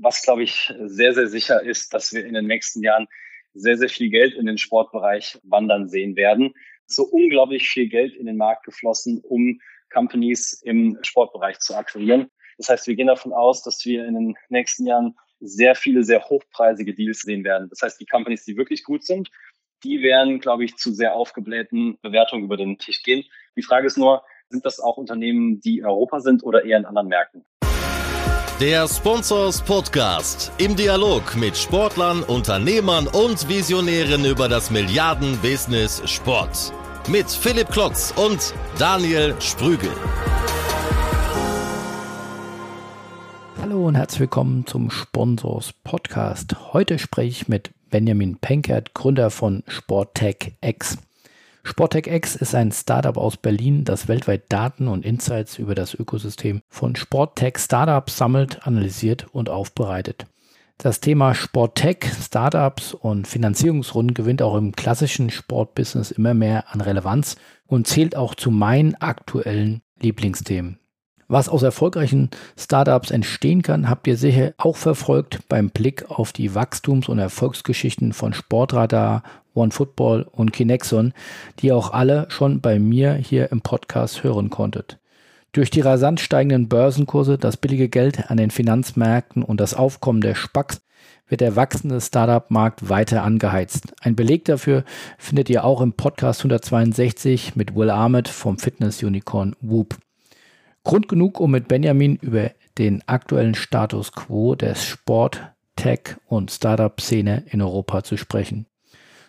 was, glaube ich, sehr, sehr sicher ist, dass wir in den nächsten Jahren sehr, sehr viel Geld in den Sportbereich wandern sehen werden. So unglaublich viel Geld in den Markt geflossen, um Companies im Sportbereich zu akquirieren. Das heißt, wir gehen davon aus, dass wir in den nächsten Jahren sehr viele, sehr hochpreisige Deals sehen werden. Das heißt, die Companies, die wirklich gut sind, die werden, glaube ich, zu sehr aufgeblähten Bewertungen über den Tisch gehen. Die Frage ist nur, sind das auch Unternehmen, die in Europa sind oder eher in anderen Märkten? Der Sponsors Podcast im Dialog mit Sportlern, Unternehmern und Visionären über das Milliarden-Business Sport. Mit Philipp Klotz und Daniel Sprügel. Hallo und herzlich willkommen zum Sponsors Podcast. Heute spreche ich mit Benjamin Penkert, Gründer von Sporttech X. Sporttech X ist ein Startup aus Berlin, das weltweit Daten und Insights über das Ökosystem von Sporttech Startups sammelt, analysiert und aufbereitet. Das Thema Sporttech, Startups und Finanzierungsrunden gewinnt auch im klassischen Sportbusiness immer mehr an Relevanz und zählt auch zu meinen aktuellen Lieblingsthemen. Was aus erfolgreichen Startups entstehen kann, habt ihr sicher auch verfolgt beim Blick auf die Wachstums- und Erfolgsgeschichten von Sportradar, OneFootball und Kinexon, die auch alle schon bei mir hier im Podcast hören konntet. Durch die rasant steigenden Börsenkurse, das billige Geld an den Finanzmärkten und das Aufkommen der Spacks wird der wachsende Startup-Markt weiter angeheizt. Ein Beleg dafür findet ihr auch im Podcast 162 mit Will Ahmed vom Fitness-Unicorn Whoop. Grund genug, um mit Benjamin über den aktuellen Status quo der Sport, Tech und Startup-Szene in Europa zu sprechen.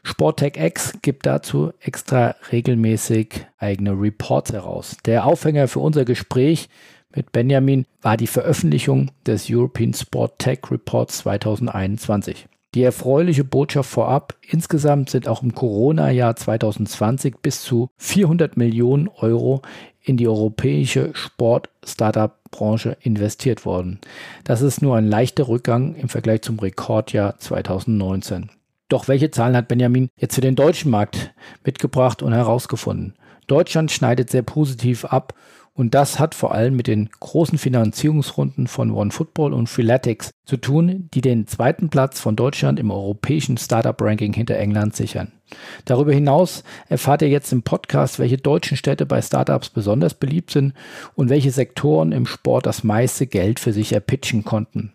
Sporttech X gibt dazu extra regelmäßig eigene Reports heraus. Der Aufhänger für unser Gespräch mit Benjamin war die Veröffentlichung des European Sport Tech Reports 2021. Die erfreuliche Botschaft vorab, insgesamt sind auch im Corona-Jahr 2020 bis zu 400 Millionen Euro in die europäische Sport-Startup-Branche investiert worden. Das ist nur ein leichter Rückgang im Vergleich zum Rekordjahr 2019. Doch welche Zahlen hat Benjamin jetzt für den deutschen Markt mitgebracht und herausgefunden? Deutschland schneidet sehr positiv ab und das hat vor allem mit den großen Finanzierungsrunden von OneFootball und Freeletics zu tun, die den zweiten Platz von Deutschland im europäischen Startup-Ranking hinter England sichern. Darüber hinaus erfahrt ihr jetzt im Podcast, welche deutschen Städte bei Startups besonders beliebt sind und welche Sektoren im Sport das meiste Geld für sich erpitchen konnten.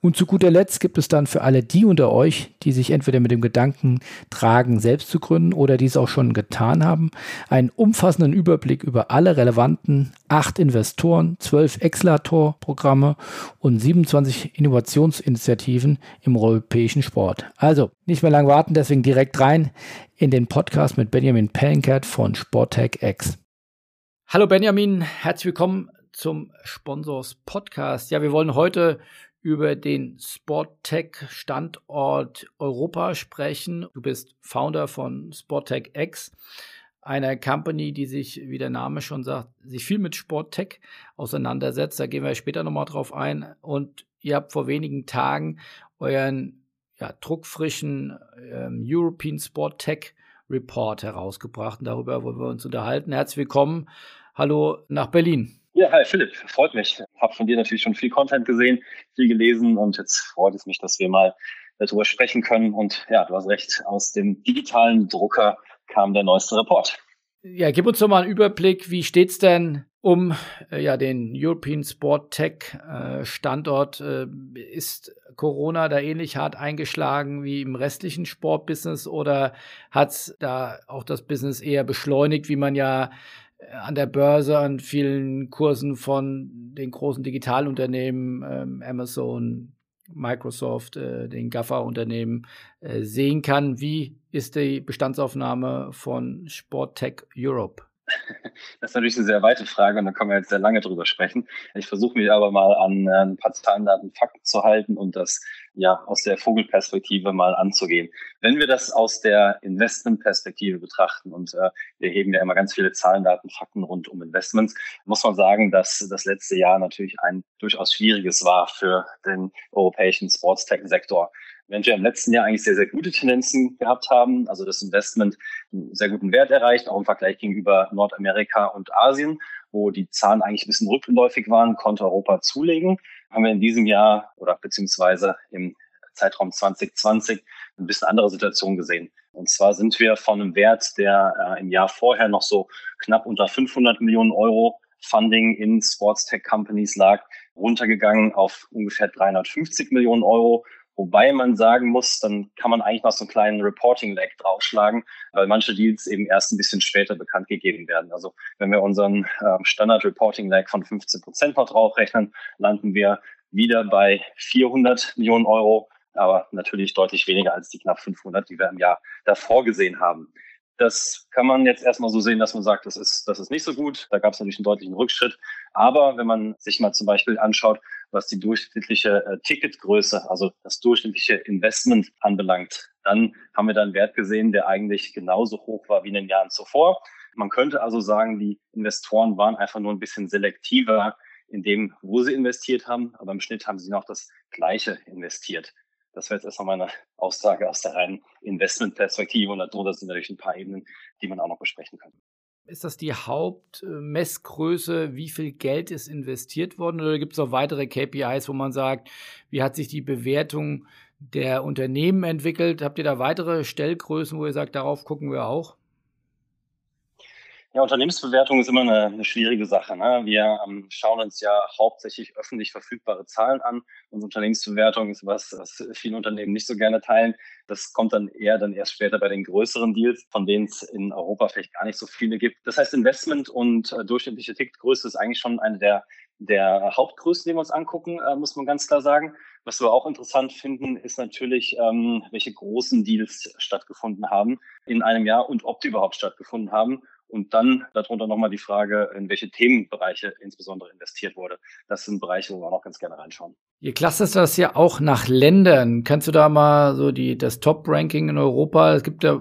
Und zu guter Letzt gibt es dann für alle die unter euch, die sich entweder mit dem Gedanken tragen, selbst zu gründen oder dies auch schon getan haben, einen umfassenden Überblick über alle relevanten acht Investoren, zwölf Exlator-Programme und 27 Innovationsinitiativen im europäischen Sport. Also nicht mehr lang warten, deswegen direkt rein in den Podcast mit Benjamin Pellenkert von Sporttech X. Hallo Benjamin, herzlich willkommen zum Sponsors Podcast. Ja, wir wollen heute über den Sporttech-Standort Europa sprechen. Du bist Founder von Sporttech X, einer Company, die sich, wie der Name schon sagt, sich viel mit Sporttech auseinandersetzt. Da gehen wir später nochmal drauf ein. Und ihr habt vor wenigen Tagen euren ja, druckfrischen ähm, European Sport Tech Report herausgebracht. Und darüber wollen wir uns unterhalten. Herzlich willkommen. Hallo nach Berlin. Ja, hi Philipp, freut mich. Hab von dir natürlich schon viel Content gesehen, viel gelesen und jetzt freut es mich, dass wir mal darüber sprechen können. Und ja, du hast recht, aus dem digitalen Drucker kam der neueste Report. Ja, gib uns doch mal einen Überblick, wie steht's denn um äh, ja, den European Sport Tech äh, Standort? Äh, ist Corona da ähnlich hart eingeschlagen wie im restlichen Sportbusiness oder hat's da auch das Business eher beschleunigt, wie man ja an der Börse an vielen Kursen von den großen Digitalunternehmen, ähm, Amazon, Microsoft, äh, den GAFA-Unternehmen äh, sehen kann. Wie ist die Bestandsaufnahme von Sporttech Europe? Das ist natürlich eine sehr weite Frage und da können wir jetzt sehr lange drüber sprechen. Ich versuche mich aber mal an äh, ein paar Zahlen, Daten, Fakten zu halten und das ja aus der Vogelperspektive mal anzugehen. Wenn wir das aus der Investmentperspektive betrachten und äh, wir heben ja immer ganz viele Zahlen, Daten, Fakten rund um Investments, muss man sagen, dass das letzte Jahr natürlich ein durchaus schwieriges war für den europäischen Sports-Tech-Sektor während wir im letzten Jahr eigentlich sehr, sehr gute Tendenzen gehabt haben, also das Investment einen sehr guten Wert erreicht, auch im Vergleich gegenüber Nordamerika und Asien. wo die Zahlen eigentlich ein bisschen rückläufig waren, konnte Europa zulegen. Haben wir in diesem Jahr oder beziehungsweise im Zeitraum 2020 ein bisschen andere Situation gesehen. Und zwar sind wir von einem Wert, der äh, im Jahr vorher noch so knapp unter 500 Millionen Euro Funding in Sports Tech Companies lag, runtergegangen auf ungefähr 350 Millionen Euro. Wobei man sagen muss, dann kann man eigentlich noch so einen kleinen Reporting-Lag draufschlagen, weil manche Deals eben erst ein bisschen später bekannt gegeben werden. Also wenn wir unseren äh, Standard-Reporting-Lag von 15 Prozent noch draufrechnen, landen wir wieder bei 400 Millionen Euro aber natürlich deutlich weniger als die knapp 500, die wir im Jahr davor gesehen haben. Das kann man jetzt erstmal so sehen, dass man sagt, das ist, das ist nicht so gut. Da gab es natürlich einen deutlichen Rückschritt. Aber wenn man sich mal zum Beispiel anschaut, was die durchschnittliche äh, Ticketgröße, also das durchschnittliche Investment anbelangt, dann haben wir da einen Wert gesehen, der eigentlich genauso hoch war wie in den Jahren zuvor. Man könnte also sagen, die Investoren waren einfach nur ein bisschen selektiver in dem, wo sie investiert haben, aber im Schnitt haben sie noch das Gleiche investiert. Das wäre jetzt erstmal meine Aussage aus der reinen Investmentperspektive und darunter sind natürlich ein paar Ebenen, die man auch noch besprechen kann. Ist das die Hauptmessgröße, wie viel Geld ist investiert worden oder gibt es auch weitere KPIs, wo man sagt, wie hat sich die Bewertung der Unternehmen entwickelt? Habt ihr da weitere Stellgrößen, wo ihr sagt, darauf gucken wir auch? Ja, Unternehmensbewertung ist immer eine, eine schwierige Sache. Ne? Wir ähm, schauen uns ja hauptsächlich öffentlich verfügbare Zahlen an. Unsere Unternehmensbewertung ist was, was viele Unternehmen nicht so gerne teilen. Das kommt dann eher dann erst später bei den größeren Deals, von denen es in Europa vielleicht gar nicht so viele gibt. Das heißt, Investment und äh, durchschnittliche Ticketgröße ist eigentlich schon eine der der Hauptgrößen, die wir uns angucken, äh, muss man ganz klar sagen. Was wir auch interessant finden, ist natürlich, ähm, welche großen Deals stattgefunden haben in einem Jahr und ob die überhaupt stattgefunden haben. Und dann darunter nochmal die Frage, in welche Themenbereiche insbesondere investiert wurde. Das sind Bereiche, wo wir auch ganz gerne reinschauen. Ihr clustert das ja auch nach Ländern. Kannst du da mal so die, das Top-Ranking in Europa, es gibt ja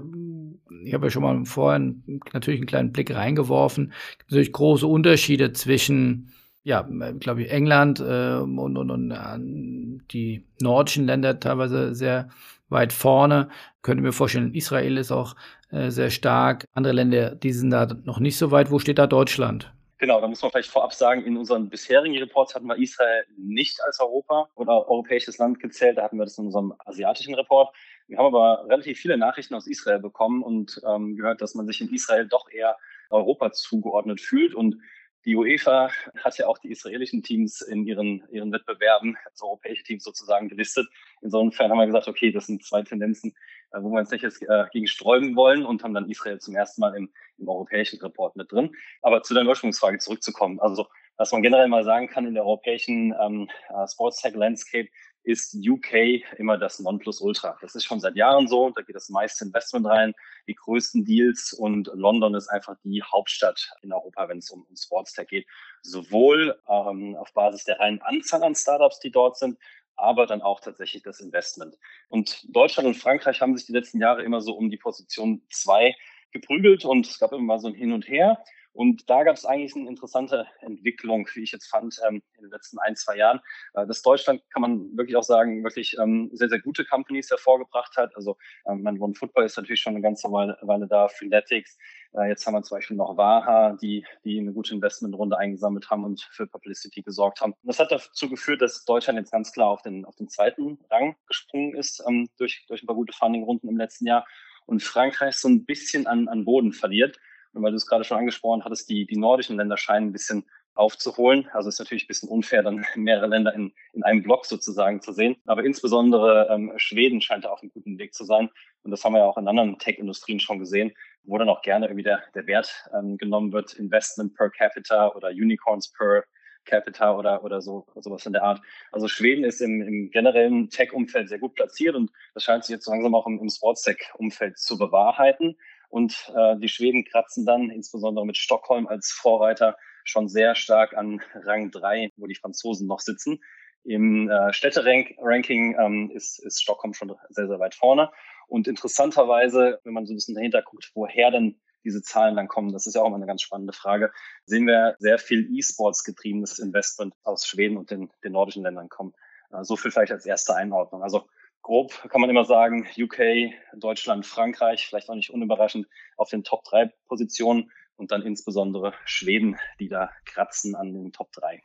ich habe ja schon mal vorhin natürlich einen kleinen Blick reingeworfen. Es gibt natürlich große Unterschiede zwischen, ja, glaube ich, England äh, und, und, und äh, die nordischen Länder teilweise sehr weit vorne. Könnte mir vorstellen, Israel ist auch äh, sehr stark. Andere Länder, die sind da noch nicht so weit. Wo steht da Deutschland? Genau, da muss man vielleicht vorab sagen, in unseren bisherigen Reports hatten wir Israel nicht als Europa oder europäisches Land gezählt. Da hatten wir das in unserem asiatischen Report. Wir haben aber relativ viele Nachrichten aus Israel bekommen und ähm, gehört, dass man sich in Israel doch eher Europa zugeordnet fühlt. Und die UEFA hat ja auch die israelischen Teams in ihren, ihren Wettbewerben, als europäische Teams sozusagen gelistet. Insofern haben wir gesagt, okay, das sind zwei Tendenzen, wo wir uns nicht jetzt äh, gegen sträuben wollen und haben dann Israel zum ersten Mal im, im europäischen Report mit drin. Aber zu deiner Ursprungsfrage zurückzukommen. Also, was man generell mal sagen kann in der europäischen ähm, uh, Sports Tech Landscape, ist UK immer das Nonplusultra. Das ist schon seit Jahren so. Da geht das meiste Investment rein, die größten Deals und London ist einfach die Hauptstadt in Europa, wenn es um, um Sportstech geht. Sowohl ähm, auf Basis der reinen Anzahl an Startups, die dort sind, aber dann auch tatsächlich das Investment. Und Deutschland und Frankreich haben sich die letzten Jahre immer so um die Position zwei geprügelt und es gab immer mal so ein Hin und Her. Und da gab es eigentlich eine interessante Entwicklung, wie ich jetzt fand, ähm, in den letzten ein, zwei Jahren. Äh, dass Deutschland, kann man wirklich auch sagen, wirklich ähm, sehr, sehr gute Companies hervorgebracht hat. Also ähm, mein One Football ist natürlich schon eine ganze Weile, Weile da, Freeletics. Äh, jetzt haben wir zum Beispiel noch Waha, die, die eine gute Investmentrunde eingesammelt haben und für Publicity gesorgt haben. Und das hat dazu geführt, dass Deutschland jetzt ganz klar auf den, auf den zweiten Rang gesprungen ist ähm, durch, durch ein paar gute Fundingrunden im letzten Jahr und Frankreich so ein bisschen an, an Boden verliert. Und weil du es gerade schon angesprochen hattest, die, die nordischen Länder scheinen ein bisschen aufzuholen. Also ist natürlich ein bisschen unfair, dann mehrere Länder in, in einem Block sozusagen zu sehen. Aber insbesondere ähm, Schweden scheint da auf einem guten Weg zu sein. Und das haben wir ja auch in anderen Tech-Industrien schon gesehen, wo dann auch gerne irgendwie der, der Wert ähm, genommen wird, Investment per capita oder Unicorns per capita oder, oder so, sowas in der Art. Also Schweden ist im, im generellen Tech-Umfeld sehr gut platziert und das scheint sich jetzt langsam auch im, im Sports-Tech-Umfeld zu bewahrheiten. Und äh, die Schweden kratzen dann, insbesondere mit Stockholm als Vorreiter, schon sehr stark an Rang 3, wo die Franzosen noch sitzen. Im äh, Städteranking ähm, ist, ist Stockholm schon sehr, sehr weit vorne. Und interessanterweise, wenn man so ein bisschen dahinter guckt, woher denn diese Zahlen dann kommen, das ist ja auch immer eine ganz spannende Frage, sehen wir sehr viel E-Sports getriebenes Investment aus Schweden und den, den nordischen Ländern kommen. Äh, so viel vielleicht als erste Einordnung. Also grob kann man immer sagen, UK, Deutschland, Frankreich, vielleicht auch nicht unüberraschend auf den Top 3 Positionen. und dann insbesondere Schweden, die da kratzen an den Top 3.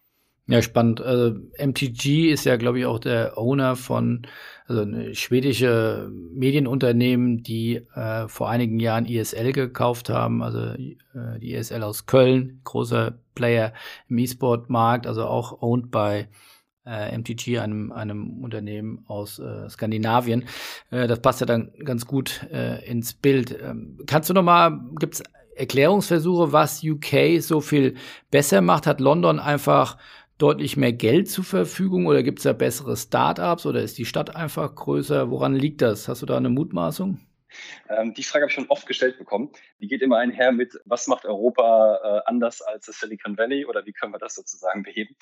Ja, spannend. Also MTG ist ja, glaube ich, auch der Owner von, also schwedische Medienunternehmen, die äh, vor einigen Jahren ISL gekauft haben, also äh, die ISL aus Köln, großer Player im E-Sport-Markt, also auch owned by äh, MTG, einem, einem Unternehmen aus äh, Skandinavien. Äh, das passt ja dann ganz gut äh, ins Bild. Ähm, kannst du noch mal, gibt's Erklärungsversuche, was UK so viel besser macht? Hat London einfach deutlich mehr Geld zur Verfügung oder gibt es da bessere Startups oder ist die Stadt einfach größer? Woran liegt das? Hast du da eine Mutmaßung? Ähm, die Frage habe ich schon oft gestellt bekommen. Die geht immer einher mit, was macht Europa äh, anders als das Silicon Valley oder wie können wir das sozusagen beheben?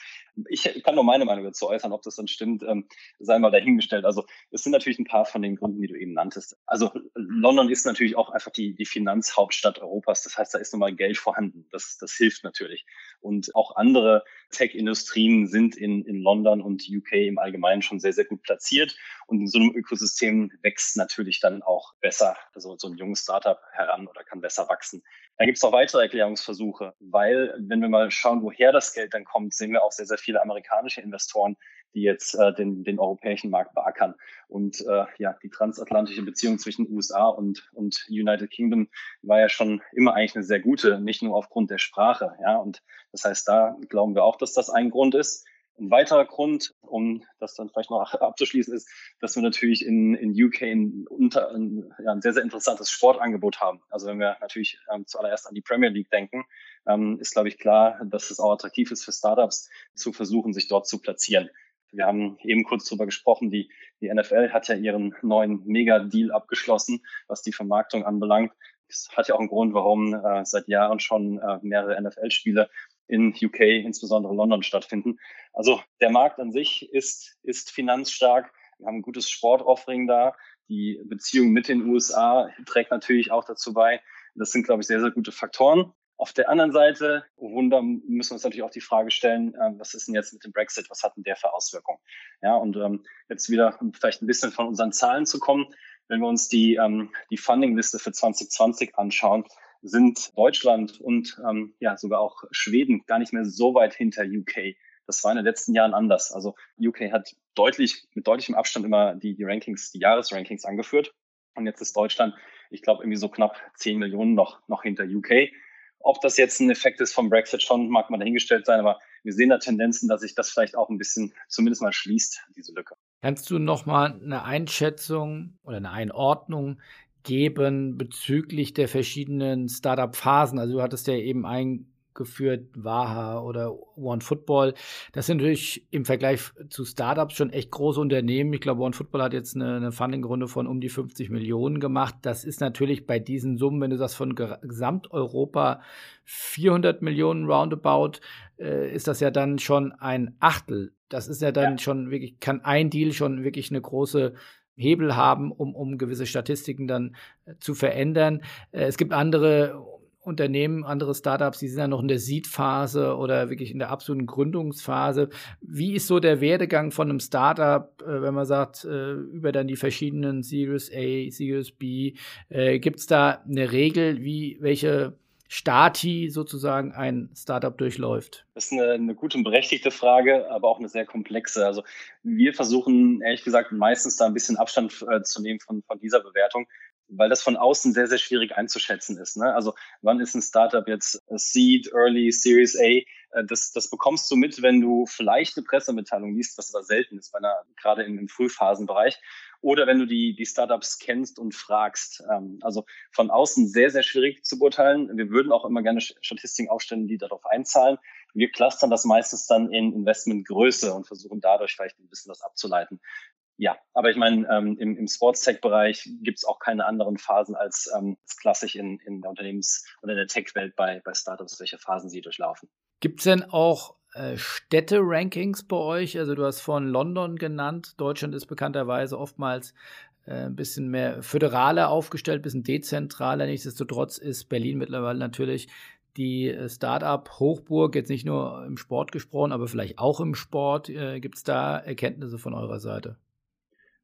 Ich, kann nur meine Meinung dazu äußern, ob das dann stimmt, ähm, sei mal dahingestellt. Also es sind natürlich ein paar von den Gründen, die du eben nanntest. Also London ist natürlich auch einfach die, die Finanzhauptstadt Europas. Das heißt, da ist nun mal Geld vorhanden. Das, das hilft natürlich. Und auch andere Tech-Industrien sind in, in London und UK im Allgemeinen schon sehr, sehr gut platziert. Und in so einem Ökosystem wächst natürlich dann auch besser also so ein junges Startup heran oder kann besser wachsen. Da gibt es noch weitere Erklärungsversuche, weil wenn wir mal schauen, woher das Geld dann kommt, sehen wir auch sehr, sehr viele amerikanische Investoren, die jetzt äh, den, den europäischen Markt beackern. Und äh, ja, die transatlantische Beziehung zwischen USA und, und United Kingdom war ja schon immer eigentlich eine sehr gute, nicht nur aufgrund der Sprache. Ja, und das heißt, da glauben wir auch, dass das ein Grund ist. Ein weiterer Grund, um das dann vielleicht noch abzuschließen, ist, dass wir natürlich in, in UK ein, unter, ein, ja, ein sehr, sehr interessantes Sportangebot haben. Also wenn wir natürlich ähm, zuallererst an die Premier League denken, ähm, ist, glaube ich, klar, dass es auch attraktiv ist für Startups zu versuchen, sich dort zu platzieren. Wir haben eben kurz darüber gesprochen, die, die NFL hat ja ihren neuen Mega-Deal abgeschlossen, was die Vermarktung anbelangt. Das hat ja auch einen Grund, warum äh, seit Jahren schon äh, mehrere NFL-Spiele in UK, insbesondere London, stattfinden. Also der Markt an sich ist, ist finanzstark. Wir haben ein gutes Sportoffering da. Die Beziehung mit den USA trägt natürlich auch dazu bei. Das sind, glaube ich, sehr, sehr gute Faktoren. Auf der anderen Seite, oh Wunder, müssen wir uns natürlich auch die Frage stellen, äh, was ist denn jetzt mit dem Brexit? Was hat denn der für Auswirkungen? Ja, und ähm, jetzt wieder vielleicht ein bisschen von unseren Zahlen zu kommen. Wenn wir uns die, ähm, die Funding-Liste für 2020 anschauen, sind Deutschland und ähm, ja sogar auch Schweden gar nicht mehr so weit hinter UK. Das war in den letzten Jahren anders. Also UK hat deutlich, mit deutlichem Abstand immer die, die Rankings, die Jahresrankings angeführt. Und jetzt ist Deutschland, ich glaube, irgendwie so knapp 10 Millionen noch, noch hinter UK. Ob das jetzt ein Effekt ist vom Brexit schon, mag man dahingestellt sein, aber wir sehen da Tendenzen, dass sich das vielleicht auch ein bisschen zumindest mal schließt, diese Lücke. Kannst du noch mal eine Einschätzung oder eine Einordnung geben bezüglich der verschiedenen Startup-Phasen? Also du hattest ja eben eingeführt, Waha oder OneFootball. Das sind natürlich im Vergleich zu Startups schon echt große Unternehmen. Ich glaube, OneFootball hat jetzt eine, eine Funding-Runde von um die 50 Millionen gemacht. Das ist natürlich bei diesen Summen, wenn du sagst von Gesamteuropa 400 Millionen roundabout, äh, ist das ja dann schon ein Achtel. Das ist ja dann ja. schon wirklich, kann ein Deal schon wirklich eine große Hebel haben, um, um gewisse Statistiken dann äh, zu verändern. Äh, es gibt andere Unternehmen, andere Startups, die sind ja noch in der Seed-Phase oder wirklich in der absoluten Gründungsphase. Wie ist so der Werdegang von einem Startup, äh, wenn man sagt, über dann die verschiedenen Series A, Series B? Gibt es da eine Regel, wie welche Stati sozusagen ein Startup durchläuft? Das ist eine, eine gute und berechtigte Frage, aber auch eine sehr komplexe. Also wir versuchen ehrlich gesagt meistens da ein bisschen Abstand äh, zu nehmen von, von dieser Bewertung, weil das von außen sehr, sehr schwierig einzuschätzen ist. Ne? Also wann ist ein Startup jetzt Seed, Early, Series A? Äh, das, das bekommst du mit, wenn du vielleicht eine Pressemitteilung liest, was aber selten ist, bei einer, gerade im, im Frühphasenbereich oder wenn du die, die Startups kennst und fragst. Ähm, also von außen sehr, sehr schwierig zu beurteilen. Wir würden auch immer gerne Statistiken aufstellen, die darauf einzahlen. Wir clustern das meistens dann in Investmentgröße und versuchen dadurch vielleicht ein bisschen was abzuleiten. Ja, aber ich meine, ähm, im, im Sports-Tech-Bereich gibt es auch keine anderen Phasen als, ähm, klassisch in, in der Unternehmens- oder in der Tech-Welt bei, bei Startups, welche Phasen sie durchlaufen. Gibt es denn auch Städte-Rankings bei euch? Also du hast von London genannt. Deutschland ist bekannterweise oftmals äh, ein bisschen mehr föderaler aufgestellt, ein bisschen dezentraler. Nichtsdestotrotz ist Berlin mittlerweile natürlich die äh, Startup-Hochburg, jetzt nicht nur im Sport gesprochen, aber vielleicht auch im Sport. Äh, Gibt es da Erkenntnisse von eurer Seite?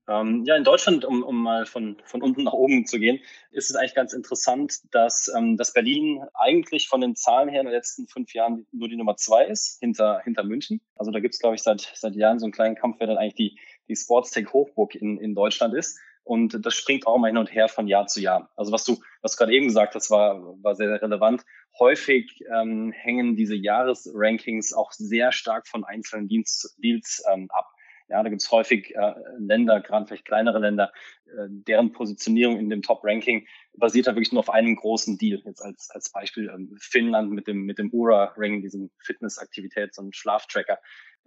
Ähm, ja, in Deutschland, um, um mal von, von unten nach oben zu gehen, ist es eigentlich ganz interessant, dass, ähm, dass Berlin eigentlich von den Zahlen her in den letzten fünf Jahren nur die Nummer zwei ist, hinter, hinter München. Also da gibt es, glaube ich, seit, seit Jahren so einen kleinen Kampf, wer dann eigentlich die, die Sportstech-Hochburg in, in Deutschland ist. Und das springt auch mal hin und her von Jahr zu Jahr. Also was du, was gerade eben gesagt hast, war, war sehr, sehr relevant. Häufig ähm, hängen diese Jahresrankings auch sehr stark von einzelnen Deals, Deals ähm, ab. Ja, da gibt es häufig äh, Länder, gerade vielleicht kleinere Länder, äh, deren Positionierung in dem Top-Ranking basiert da wirklich nur auf einem großen Deal. Jetzt als, als Beispiel ähm, Finnland mit dem, mit dem Ura-Ring, diesem Fitness-Aktivitäts- und Schlaftracker.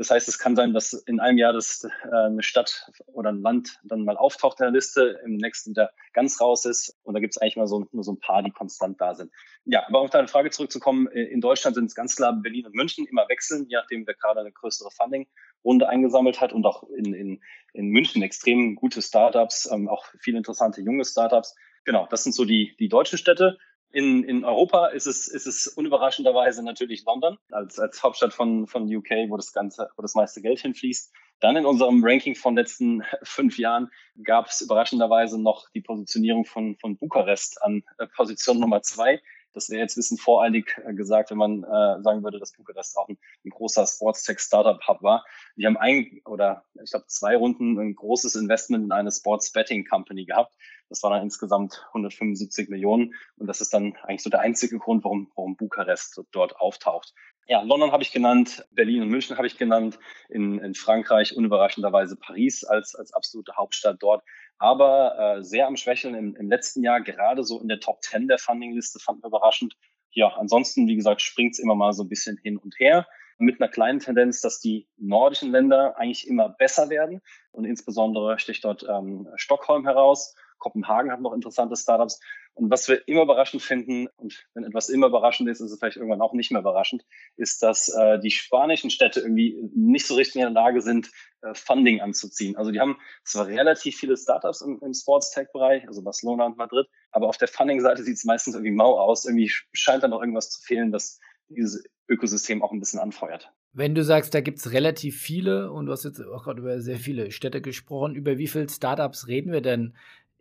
Das heißt, es kann sein, dass in einem Jahr das, äh, eine Stadt oder ein Land dann mal auftaucht in der Liste, im nächsten wieder ganz raus ist. Und da gibt es eigentlich mal so, nur so ein paar, die konstant da sind. Ja, aber auf deine Frage zurückzukommen, äh, in Deutschland sind es ganz klar Berlin und München, immer wechseln, je nachdem, wer gerade eine größere Funding-Runde eingesammelt hat und auch in, in, in München extrem gute Startups, ähm, auch viele interessante junge Startups. Genau, das sind so die, die deutschen Städte. In, in Europa ist es, ist es unüberraschenderweise natürlich London als, als Hauptstadt von, von UK, wo das ganze, wo das meiste Geld hinfließt. Dann in unserem Ranking von letzten fünf Jahren gab es überraschenderweise noch die Positionierung von, von Bukarest an äh, Position Nummer zwei. Das wäre jetzt bisschen voreilig äh, gesagt, wenn man äh, sagen würde, dass Bukarest auch ein, ein großer Sports-Tech-Startup-Hub war. Die haben ein oder ich glaube zwei Runden ein großes Investment in eine Sports-Betting-Company gehabt. Das waren dann insgesamt 175 Millionen. Und das ist dann eigentlich so der einzige Grund, warum, warum Bukarest dort auftaucht. Ja, London habe ich genannt, Berlin und München habe ich genannt, in, in Frankreich unüberraschenderweise Paris als, als absolute Hauptstadt dort aber äh, sehr am Schwächeln im, im letzten Jahr, gerade so in der Top 10 der Funding-Liste, fanden wir überraschend. Ja, ansonsten, wie gesagt, springt es immer mal so ein bisschen hin und her mit einer kleinen Tendenz, dass die nordischen Länder eigentlich immer besser werden. Und insbesondere sticht dort ähm, Stockholm heraus. Kopenhagen hat noch interessante Startups. Und was wir immer überraschend finden, und wenn etwas immer überraschend ist, ist es vielleicht irgendwann auch nicht mehr überraschend, ist, dass äh, die spanischen Städte irgendwie nicht so richtig in der Lage sind, äh, Funding anzuziehen. Also die haben zwar relativ viele Startups im, im Sports-Tech-Bereich, also Barcelona und Madrid, aber auf der Funding-Seite sieht es meistens irgendwie mau aus. Irgendwie scheint da noch irgendwas zu fehlen, das dieses Ökosystem auch ein bisschen anfeuert. Wenn du sagst, da gibt es relativ viele und du hast jetzt auch gerade über sehr viele Städte gesprochen, über wie viele Startups reden wir denn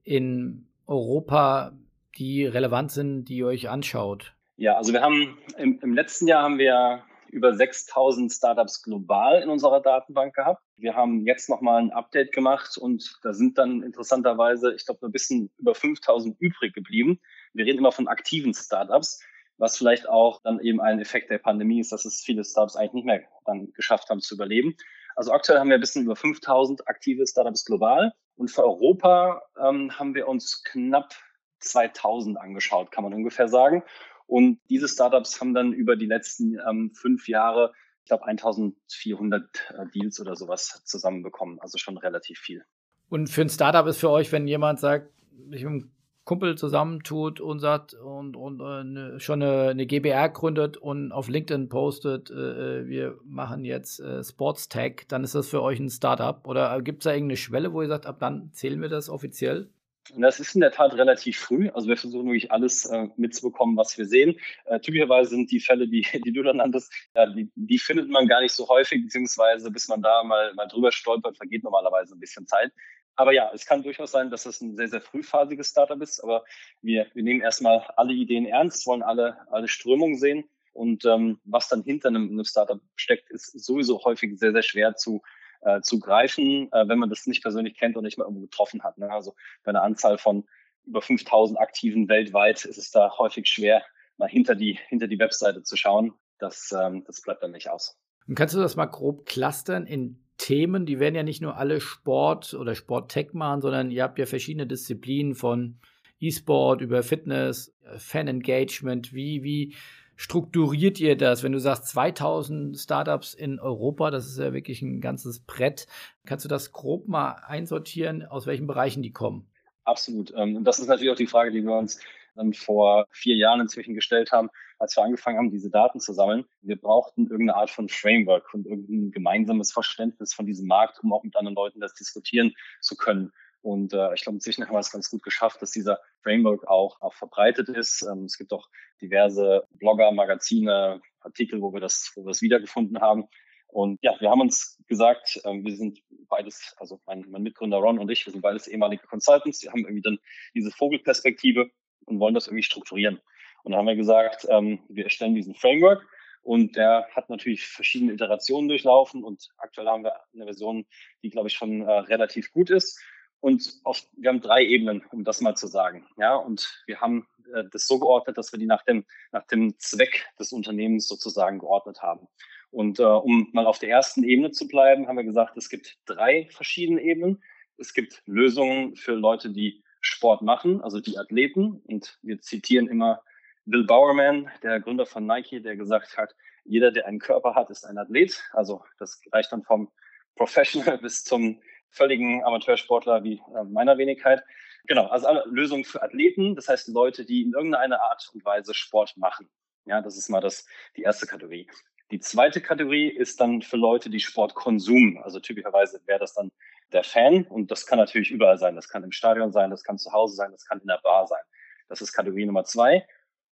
in Europa, die relevant sind, die ihr euch anschaut? Ja, also wir haben im, im letzten Jahr haben wir über 6000 Startups global in unserer Datenbank gehabt. Wir haben jetzt nochmal ein Update gemacht und da sind dann interessanterweise, ich glaube, ein bisschen über 5000 übrig geblieben. Wir reden immer von aktiven Startups, was vielleicht auch dann eben ein Effekt der Pandemie ist, dass es viele Startups eigentlich nicht mehr dann geschafft haben zu überleben. Also aktuell haben wir ein bisschen über 5000 aktive Startups global und für Europa ähm, haben wir uns knapp 2000 angeschaut, kann man ungefähr sagen. Und diese Startups haben dann über die letzten ähm, fünf Jahre, ich glaube, 1400 äh, Deals oder sowas zusammenbekommen. Also schon relativ viel. Und für ein Startup ist für euch, wenn jemand sagt, ich bin Kumpel zusammentut und sagt und, und äh, ne, schon eine, eine, GBR gründet und auf LinkedIn postet, äh, äh wir machen jetzt äh, Sports Tech, dann ist das für euch ein Startup? Oder gibt es da irgendeine Schwelle, wo ihr sagt, ab dann zählen wir das offiziell? Das ist in der Tat relativ früh. Also wir versuchen wirklich alles äh, mitzubekommen, was wir sehen. Äh, typischerweise sind die Fälle, die, die du dann nanntest, ja, die, die findet man gar nicht so häufig, beziehungsweise bis man da mal, mal drüber stolpert, vergeht normalerweise ein bisschen Zeit. Aber ja, es kann durchaus sein, dass es ein sehr, sehr frühphasiges Startup ist. Aber wir, wir nehmen erstmal alle Ideen ernst, wollen alle, alle Strömungen sehen. Und ähm, was dann hinter einem, einem Startup steckt, ist sowieso häufig sehr, sehr schwer zu, äh, zu greifen, äh, wenn man das nicht persönlich kennt und nicht mal irgendwo getroffen hat. Ne? Also bei einer Anzahl von über 5000 Aktiven weltweit ist es da häufig schwer, mal hinter die, hinter die Webseite zu schauen. Das, ähm, das bleibt dann nicht aus. Und kannst du das mal grob clustern in Themen, die werden ja nicht nur alle Sport oder Sport-Tech machen, sondern ihr habt ja verschiedene Disziplinen von E-Sport über Fitness, äh, Fan-Engagement. Wie, wie strukturiert ihr das? Wenn du sagst 2000 Startups in Europa, das ist ja wirklich ein ganzes Brett. Kannst du das grob mal einsortieren, aus welchen Bereichen die kommen? Absolut. Ähm, und das ist natürlich auch die Frage, die wir uns dann vor vier Jahren inzwischen gestellt haben, als wir angefangen haben, diese Daten zu sammeln. Wir brauchten irgendeine Art von Framework und irgendein gemeinsames Verständnis von diesem Markt, um auch mit anderen Leuten das diskutieren zu können. Und äh, ich glaube, inzwischen haben wir es ganz gut geschafft, dass dieser Framework auch, auch verbreitet ist. Ähm, es gibt auch diverse Blogger, Magazine, Artikel, wo wir das, wo wir das wiedergefunden haben. Und ja, wir haben uns gesagt, äh, wir sind beides, also mein, mein Mitgründer Ron und ich, wir sind beides ehemalige Consultants. Wir haben irgendwie dann diese Vogelperspektive und wollen das irgendwie strukturieren. Und dann haben wir gesagt, ähm, wir erstellen diesen Framework und der hat natürlich verschiedene Iterationen durchlaufen und aktuell haben wir eine Version, die, glaube ich, schon äh, relativ gut ist. Und auf, wir haben drei Ebenen, um das mal zu sagen. Ja, und wir haben äh, das so geordnet, dass wir die nach dem, nach dem Zweck des Unternehmens sozusagen geordnet haben. Und äh, um mal auf der ersten Ebene zu bleiben, haben wir gesagt, es gibt drei verschiedene Ebenen. Es gibt Lösungen für Leute, die Sport machen, also die Athleten. Und wir zitieren immer Bill Bowerman, der Gründer von Nike, der gesagt hat, jeder, der einen Körper hat, ist ein Athlet. Also das reicht dann vom Professional bis zum völligen Amateursportler wie äh, meiner Wenigkeit. Genau, also alle Lösungen für Athleten, das heißt Leute, die in irgendeiner Art und Weise Sport machen. Ja, das ist mal das, die erste Kategorie. Die zweite Kategorie ist dann für Leute, die Sport konsumen. Also typischerweise wäre das dann der Fan und das kann natürlich überall sein. Das kann im Stadion sein, das kann zu Hause sein, das kann in der Bar sein. Das ist Kategorie Nummer zwei.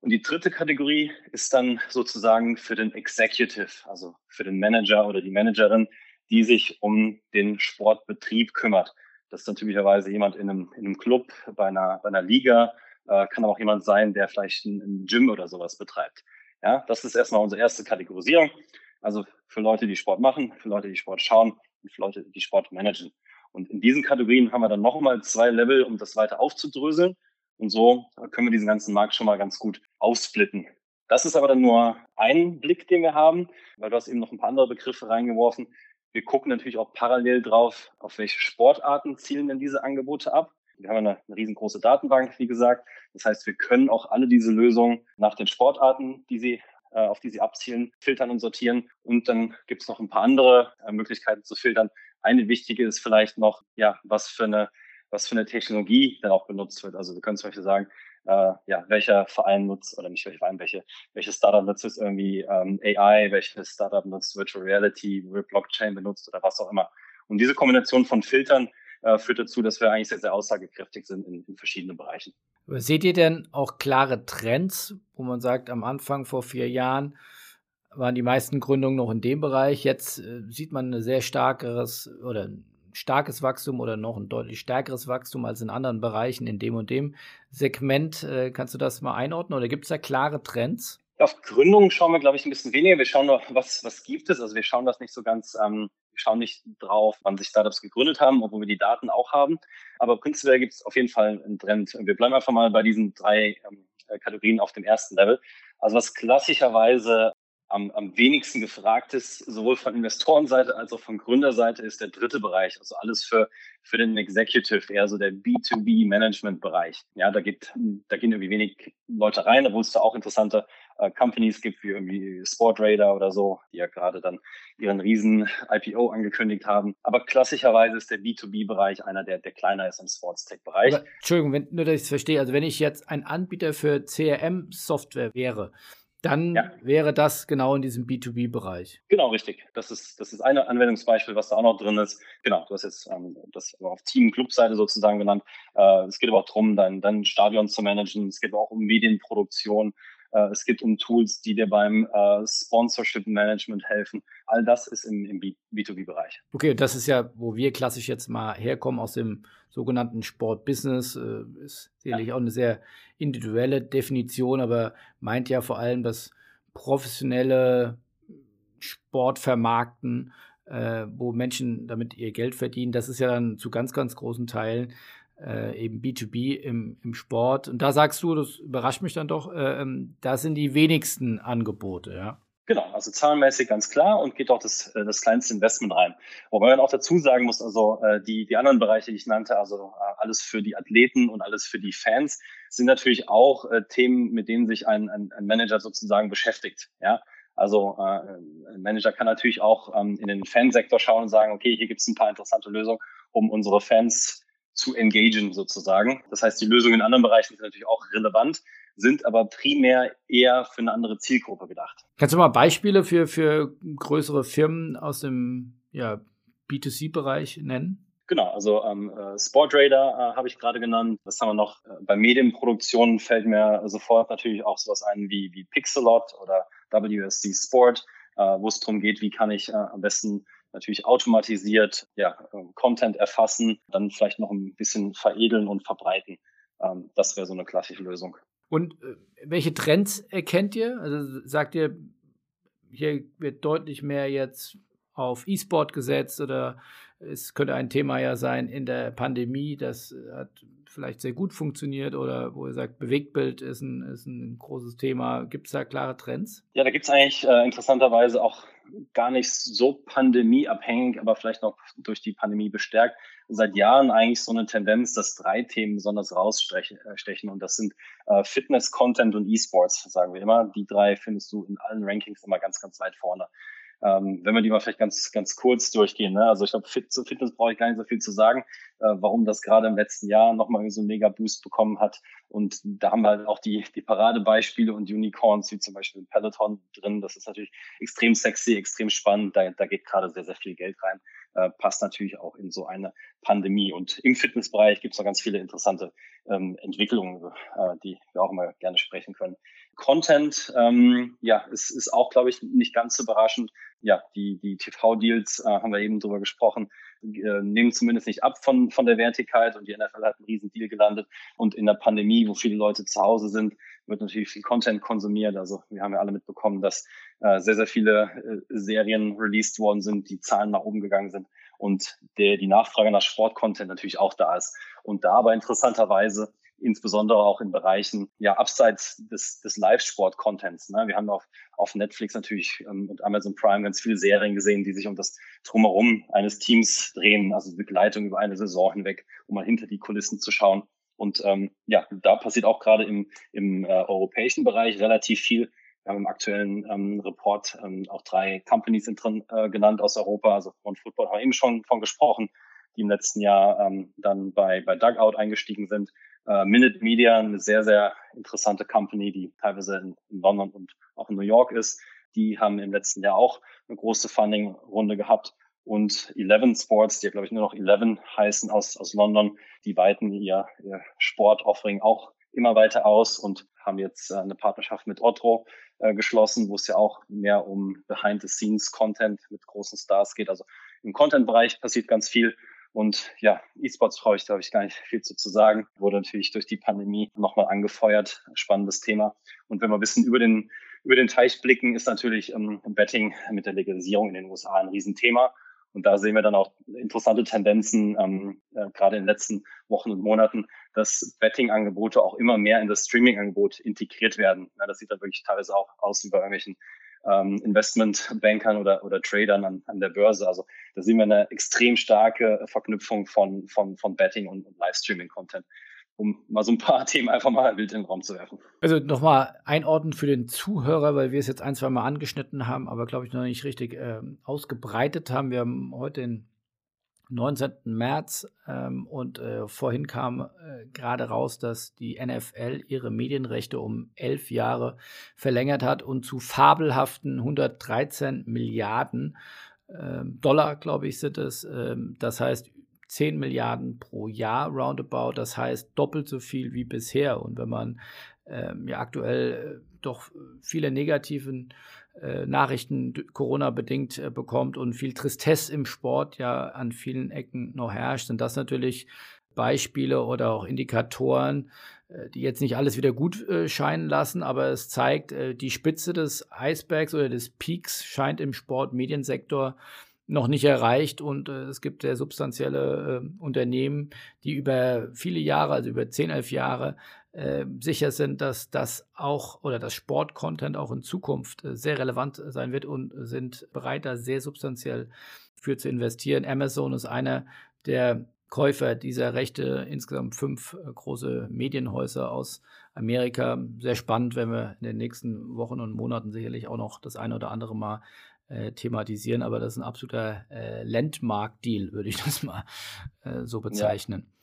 Und die dritte Kategorie ist dann sozusagen für den Executive, also für den Manager oder die Managerin, die sich um den Sportbetrieb kümmert. Das ist natürlicherweise jemand in einem, in einem Club, bei einer, bei einer Liga, äh, kann aber auch jemand sein, der vielleicht ein, ein Gym oder sowas betreibt. Ja, das ist erstmal unsere erste Kategorisierung. Also für Leute, die Sport machen, für Leute, die Sport schauen Leute, die Sport managen. Und in diesen Kategorien haben wir dann nochmal zwei Level, um das weiter aufzudröseln. Und so können wir diesen ganzen Markt schon mal ganz gut aufsplitten. Das ist aber dann nur ein Blick, den wir haben, weil du hast eben noch ein paar andere Begriffe reingeworfen. Wir gucken natürlich auch parallel drauf, auf welche Sportarten zielen denn diese Angebote ab. Wir haben eine, eine riesengroße Datenbank, wie gesagt. Das heißt, wir können auch alle diese Lösungen nach den Sportarten, die sie auf die sie abzielen, filtern und sortieren. Und dann gibt es noch ein paar andere äh, Möglichkeiten zu filtern. Eine wichtige ist vielleicht noch, ja, was für eine was für eine Technologie dann auch benutzt wird. Also wir können zum Beispiel sagen, äh, ja, welcher Verein nutzt, oder nicht welcher Verein, welche, welches Startup nutzt jetzt irgendwie ähm, AI, welches Startup nutzt Virtual Reality, Blockchain benutzt oder was auch immer. Und diese Kombination von Filtern äh, führt dazu, dass wir eigentlich sehr, sehr aussagekräftig sind in, in verschiedenen Bereichen. Seht ihr denn auch klare Trends, wo man sagt, am Anfang vor vier Jahren waren die meisten Gründungen noch in dem Bereich. Jetzt äh, sieht man ein sehr starkeres oder starkes Wachstum oder noch ein deutlich stärkeres Wachstum als in anderen Bereichen in dem und dem Segment. Äh, kannst du das mal einordnen oder gibt es da klare Trends? Auf Gründungen schauen wir, glaube ich, ein bisschen weniger. Wir schauen nur, was, was gibt es. Also wir schauen das nicht so ganz, ähm, schauen nicht drauf, wann sich Startups gegründet haben, obwohl wir die Daten auch haben. Aber prinzipiell gibt es auf jeden Fall einen Trend. Wir bleiben einfach mal bei diesen drei ähm, Kategorien auf dem ersten Level. Also was klassischerweise am, am wenigsten gefragt ist, sowohl von Investorenseite als auch von Gründerseite, ist der dritte Bereich. Also alles für, für den Executive, eher so der B2B-Management-Bereich. Ja, da geht, da gehen irgendwie wenig Leute rein, obwohl es da auch interessante äh, Companies gibt, wie irgendwie Sportradar oder so, die ja gerade dann ihren riesen IPO angekündigt haben. Aber klassischerweise ist der B2B-Bereich einer, der, der kleiner ist im Sports-Tech-Bereich. Entschuldigung, wenn, nur, dass ich es verstehe. Also wenn ich jetzt ein Anbieter für CRM-Software wäre, dann ja. wäre das genau in diesem B2B-Bereich. Genau, richtig. Das ist, das ist ein Anwendungsbeispiel, was da auch noch drin ist. Genau, du hast jetzt ähm, das auf Team-Club-Seite sozusagen genannt. Äh, es geht aber auch darum, dein, dein Stadion zu managen. Es geht aber auch um Medienproduktion. Äh, es geht um Tools, die dir beim äh, Sponsorship-Management helfen. All das ist im, im B2B-Bereich. Okay, das ist ja, wo wir klassisch jetzt mal herkommen aus dem sogenannten Sport-Business. Äh, ist sicherlich ja. auch eine sehr individuelle Definition, aber meint ja vor allem das professionelle Sportvermarkten, wo Menschen damit ihr Geld verdienen. Das ist ja dann zu ganz, ganz großen Teilen äh, eben B2B im, im Sport. Und da sagst du, das überrascht mich dann doch, äh, ähm, da sind die wenigsten Angebote, ja. Genau, also zahlenmäßig ganz klar und geht auch das, äh, das kleinste Investment rein. Wobei man auch dazu sagen muss, also äh, die, die anderen Bereiche, die ich nannte, also äh, alles für die Athleten und alles für die Fans, sind natürlich auch Themen, mit denen sich ein, ein, ein Manager sozusagen beschäftigt. Ja, also ein Manager kann natürlich auch ähm, in den Fansektor schauen und sagen, okay, hier gibt es ein paar interessante Lösungen, um unsere Fans zu engagen sozusagen. Das heißt, die Lösungen in anderen Bereichen sind natürlich auch relevant, sind aber primär eher für eine andere Zielgruppe gedacht. Kannst du mal Beispiele für, für größere Firmen aus dem ja, B2C-Bereich nennen? Genau, also ähm, äh, Sportradar äh, habe ich gerade genannt. Was haben wir noch? Äh, bei Medienproduktionen fällt mir sofort natürlich auch sowas ein wie, wie Pixelot oder WSC Sport. äh, wo es darum geht, wie kann ich äh, am besten natürlich automatisiert ja, ähm, Content erfassen, dann vielleicht noch ein bisschen veredeln und verbreiten. Ähm, das wäre so eine klassische Lösung. Und äh, welche Trends erkennt ihr? Also sagt ihr, hier wird deutlich mehr jetzt auf E-Sport gesetzt oder es könnte ein Thema ja sein in der Pandemie, das hat vielleicht sehr gut funktioniert oder wo ihr sagt, Bewegtbild ist ein, ist ein großes Thema. Gibt es da klare Trends? Ja, da gibt es eigentlich äh, interessanterweise auch gar nicht so pandemieabhängig, aber vielleicht noch durch die Pandemie bestärkt. Seit Jahren eigentlich so eine Tendenz, dass drei Themen besonders rausstechen. Äh, und das sind äh, Fitness, Content und E-Sports, sagen wir immer. Die drei findest du in allen Rankings immer ganz, ganz weit vorne. Ähm, wenn wir die mal vielleicht ganz, ganz kurz durchgehen. Ne? Also ich glaube, Fit, zu Fitness brauche ich gar nicht so viel zu sagen, äh, warum das gerade im letzten Jahr nochmal so einen Mega-Boost bekommen hat. Und da haben wir halt auch die, die Paradebeispiele und Unicorns, wie zum Beispiel Peloton drin. Das ist natürlich extrem sexy, extrem spannend. Da, da geht gerade sehr, sehr viel Geld rein. Äh, passt natürlich auch in so eine Pandemie. Und im Fitnessbereich gibt es noch ganz viele interessante ähm, Entwicklungen, äh, die wir auch immer gerne sprechen können. Content, ähm, ja, es ist auch, glaube ich, nicht ganz so überraschend. Ja, die, die TV-Deals, äh, haben wir eben drüber gesprochen, äh, nehmen zumindest nicht ab von, von der Wertigkeit und die NFL hat einen riesen Deal gelandet. Und in der Pandemie, wo viele Leute zu Hause sind, wird natürlich viel Content konsumiert. Also wir haben ja alle mitbekommen, dass äh, sehr, sehr viele äh, Serien released worden sind, die Zahlen nach oben gegangen sind und der, die Nachfrage nach Sportcontent natürlich auch da ist. Und da aber interessanterweise insbesondere auch in Bereichen, ja, abseits des, des Live-Sport-Contents. Ne? Wir haben auf, auf Netflix natürlich ähm, und Amazon Prime ganz viele Serien gesehen, die sich um das Drumherum eines Teams drehen, also Begleitung über eine Saison hinweg, um mal hinter die Kulissen zu schauen. Und ähm, ja, da passiert auch gerade im, im äh, europäischen Bereich relativ viel. Wir haben im aktuellen ähm, Report ähm, auch drei Companies drin, äh, genannt aus Europa. Also von Football haben wir eben schon von gesprochen, die im letzten Jahr ähm, dann bei, bei Dugout eingestiegen sind äh, Minute Media, eine sehr, sehr interessante Company, die teilweise in, in London und auch in New York ist. Die haben im letzten Jahr auch eine große Funding-Runde gehabt. Und Eleven Sports, die ja, glaube ich, nur noch Eleven heißen aus, aus London, die weiten ihr, ihr Sport-Offering auch immer weiter aus und haben jetzt äh, eine Partnerschaft mit Otro äh, geschlossen, wo es ja auch mehr um Behind-the-Scenes-Content mit großen Stars geht. Also im Content-Bereich passiert ganz viel. Und ja, E-Sports brauche ich, glaube ich, gar nicht viel zu, zu sagen. Wurde natürlich durch die Pandemie nochmal angefeuert. Spannendes Thema. Und wenn wir ein bisschen über den, über den Teich blicken, ist natürlich ähm, Betting mit der Legalisierung in den USA ein Riesenthema. Und da sehen wir dann auch interessante Tendenzen, ähm, äh, gerade in den letzten Wochen und Monaten, dass Betting-Angebote auch immer mehr in das Streaming-Angebot integriert werden. Ja, das sieht dann wirklich teilweise auch aus wie bei irgendwelchen ähm, Investmentbankern oder, oder Tradern an, an der Börse. Also da sehen wir eine extrem starke Verknüpfung von, von, von Betting und, und Livestreaming-Content um mal so ein paar Themen einfach mal wild in den Raum zu werfen. Also nochmal einordnen für den Zuhörer, weil wir es jetzt ein, zwei Mal angeschnitten haben, aber glaube ich noch nicht richtig äh, ausgebreitet haben. Wir haben heute den 19. März ähm, und äh, vorhin kam äh, gerade raus, dass die NFL ihre Medienrechte um elf Jahre verlängert hat und zu fabelhaften 113 Milliarden ähm, Dollar, glaube ich, sind es. Ähm, das heißt 10 Milliarden pro Jahr roundabout. Das heißt doppelt so viel wie bisher. Und wenn man ähm, ja aktuell äh, doch viele negativen äh, Nachrichten Corona-bedingt äh, bekommt und viel Tristesse im Sport ja an vielen Ecken noch herrscht, sind das natürlich Beispiele oder auch Indikatoren, äh, die jetzt nicht alles wieder gut äh, scheinen lassen, aber es zeigt, äh, die Spitze des Eisbergs oder des Peaks scheint im Sportmediensektor noch nicht erreicht und äh, es gibt sehr substanzielle äh, Unternehmen, die über viele Jahre, also über 10, 11 Jahre, äh, sicher sind, dass das auch oder das Sportcontent auch in Zukunft äh, sehr relevant sein wird und sind bereit, da sehr substanziell für zu investieren. Amazon ist einer der Käufer dieser Rechte, insgesamt fünf äh, große Medienhäuser aus Amerika. Sehr spannend, wenn wir in den nächsten Wochen und Monaten sicherlich auch noch das eine oder andere Mal äh, thematisieren, aber das ist ein absoluter äh, Landmark-Deal, würde ich das mal äh, so bezeichnen. Ja.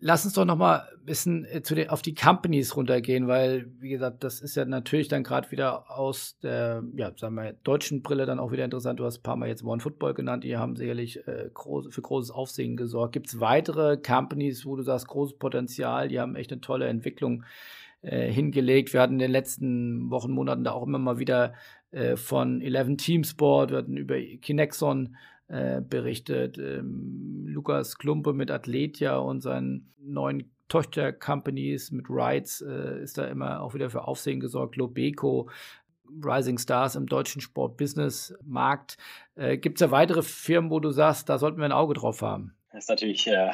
Lass uns doch noch mal ein bisschen äh, zu den, auf die Companies runtergehen, weil, wie gesagt, das ist ja natürlich dann gerade wieder aus der, ja, sagen wir, deutschen Brille dann auch wieder interessant. Du hast ein paar Mal jetzt One Football genannt, die haben sicherlich äh, groß, für großes Aufsehen gesorgt. Gibt es weitere Companies, wo du sagst, großes Potenzial, die haben echt eine tolle Entwicklung äh, hingelegt. Wir hatten in den letzten Wochen, Monaten da auch immer mal wieder äh, von 11 Team Sport, wir hatten über Kinexon äh, berichtet. Ähm, Lukas Klumpe mit Athletia und seinen neuen Tochter-Companies mit Rides äh, ist da immer auch wieder für Aufsehen gesorgt. Lobeco, Rising Stars im deutschen Sport-Business-Markt. Äh, Gibt es ja weitere Firmen, wo du sagst, da sollten wir ein Auge drauf haben? Das ist natürlich äh,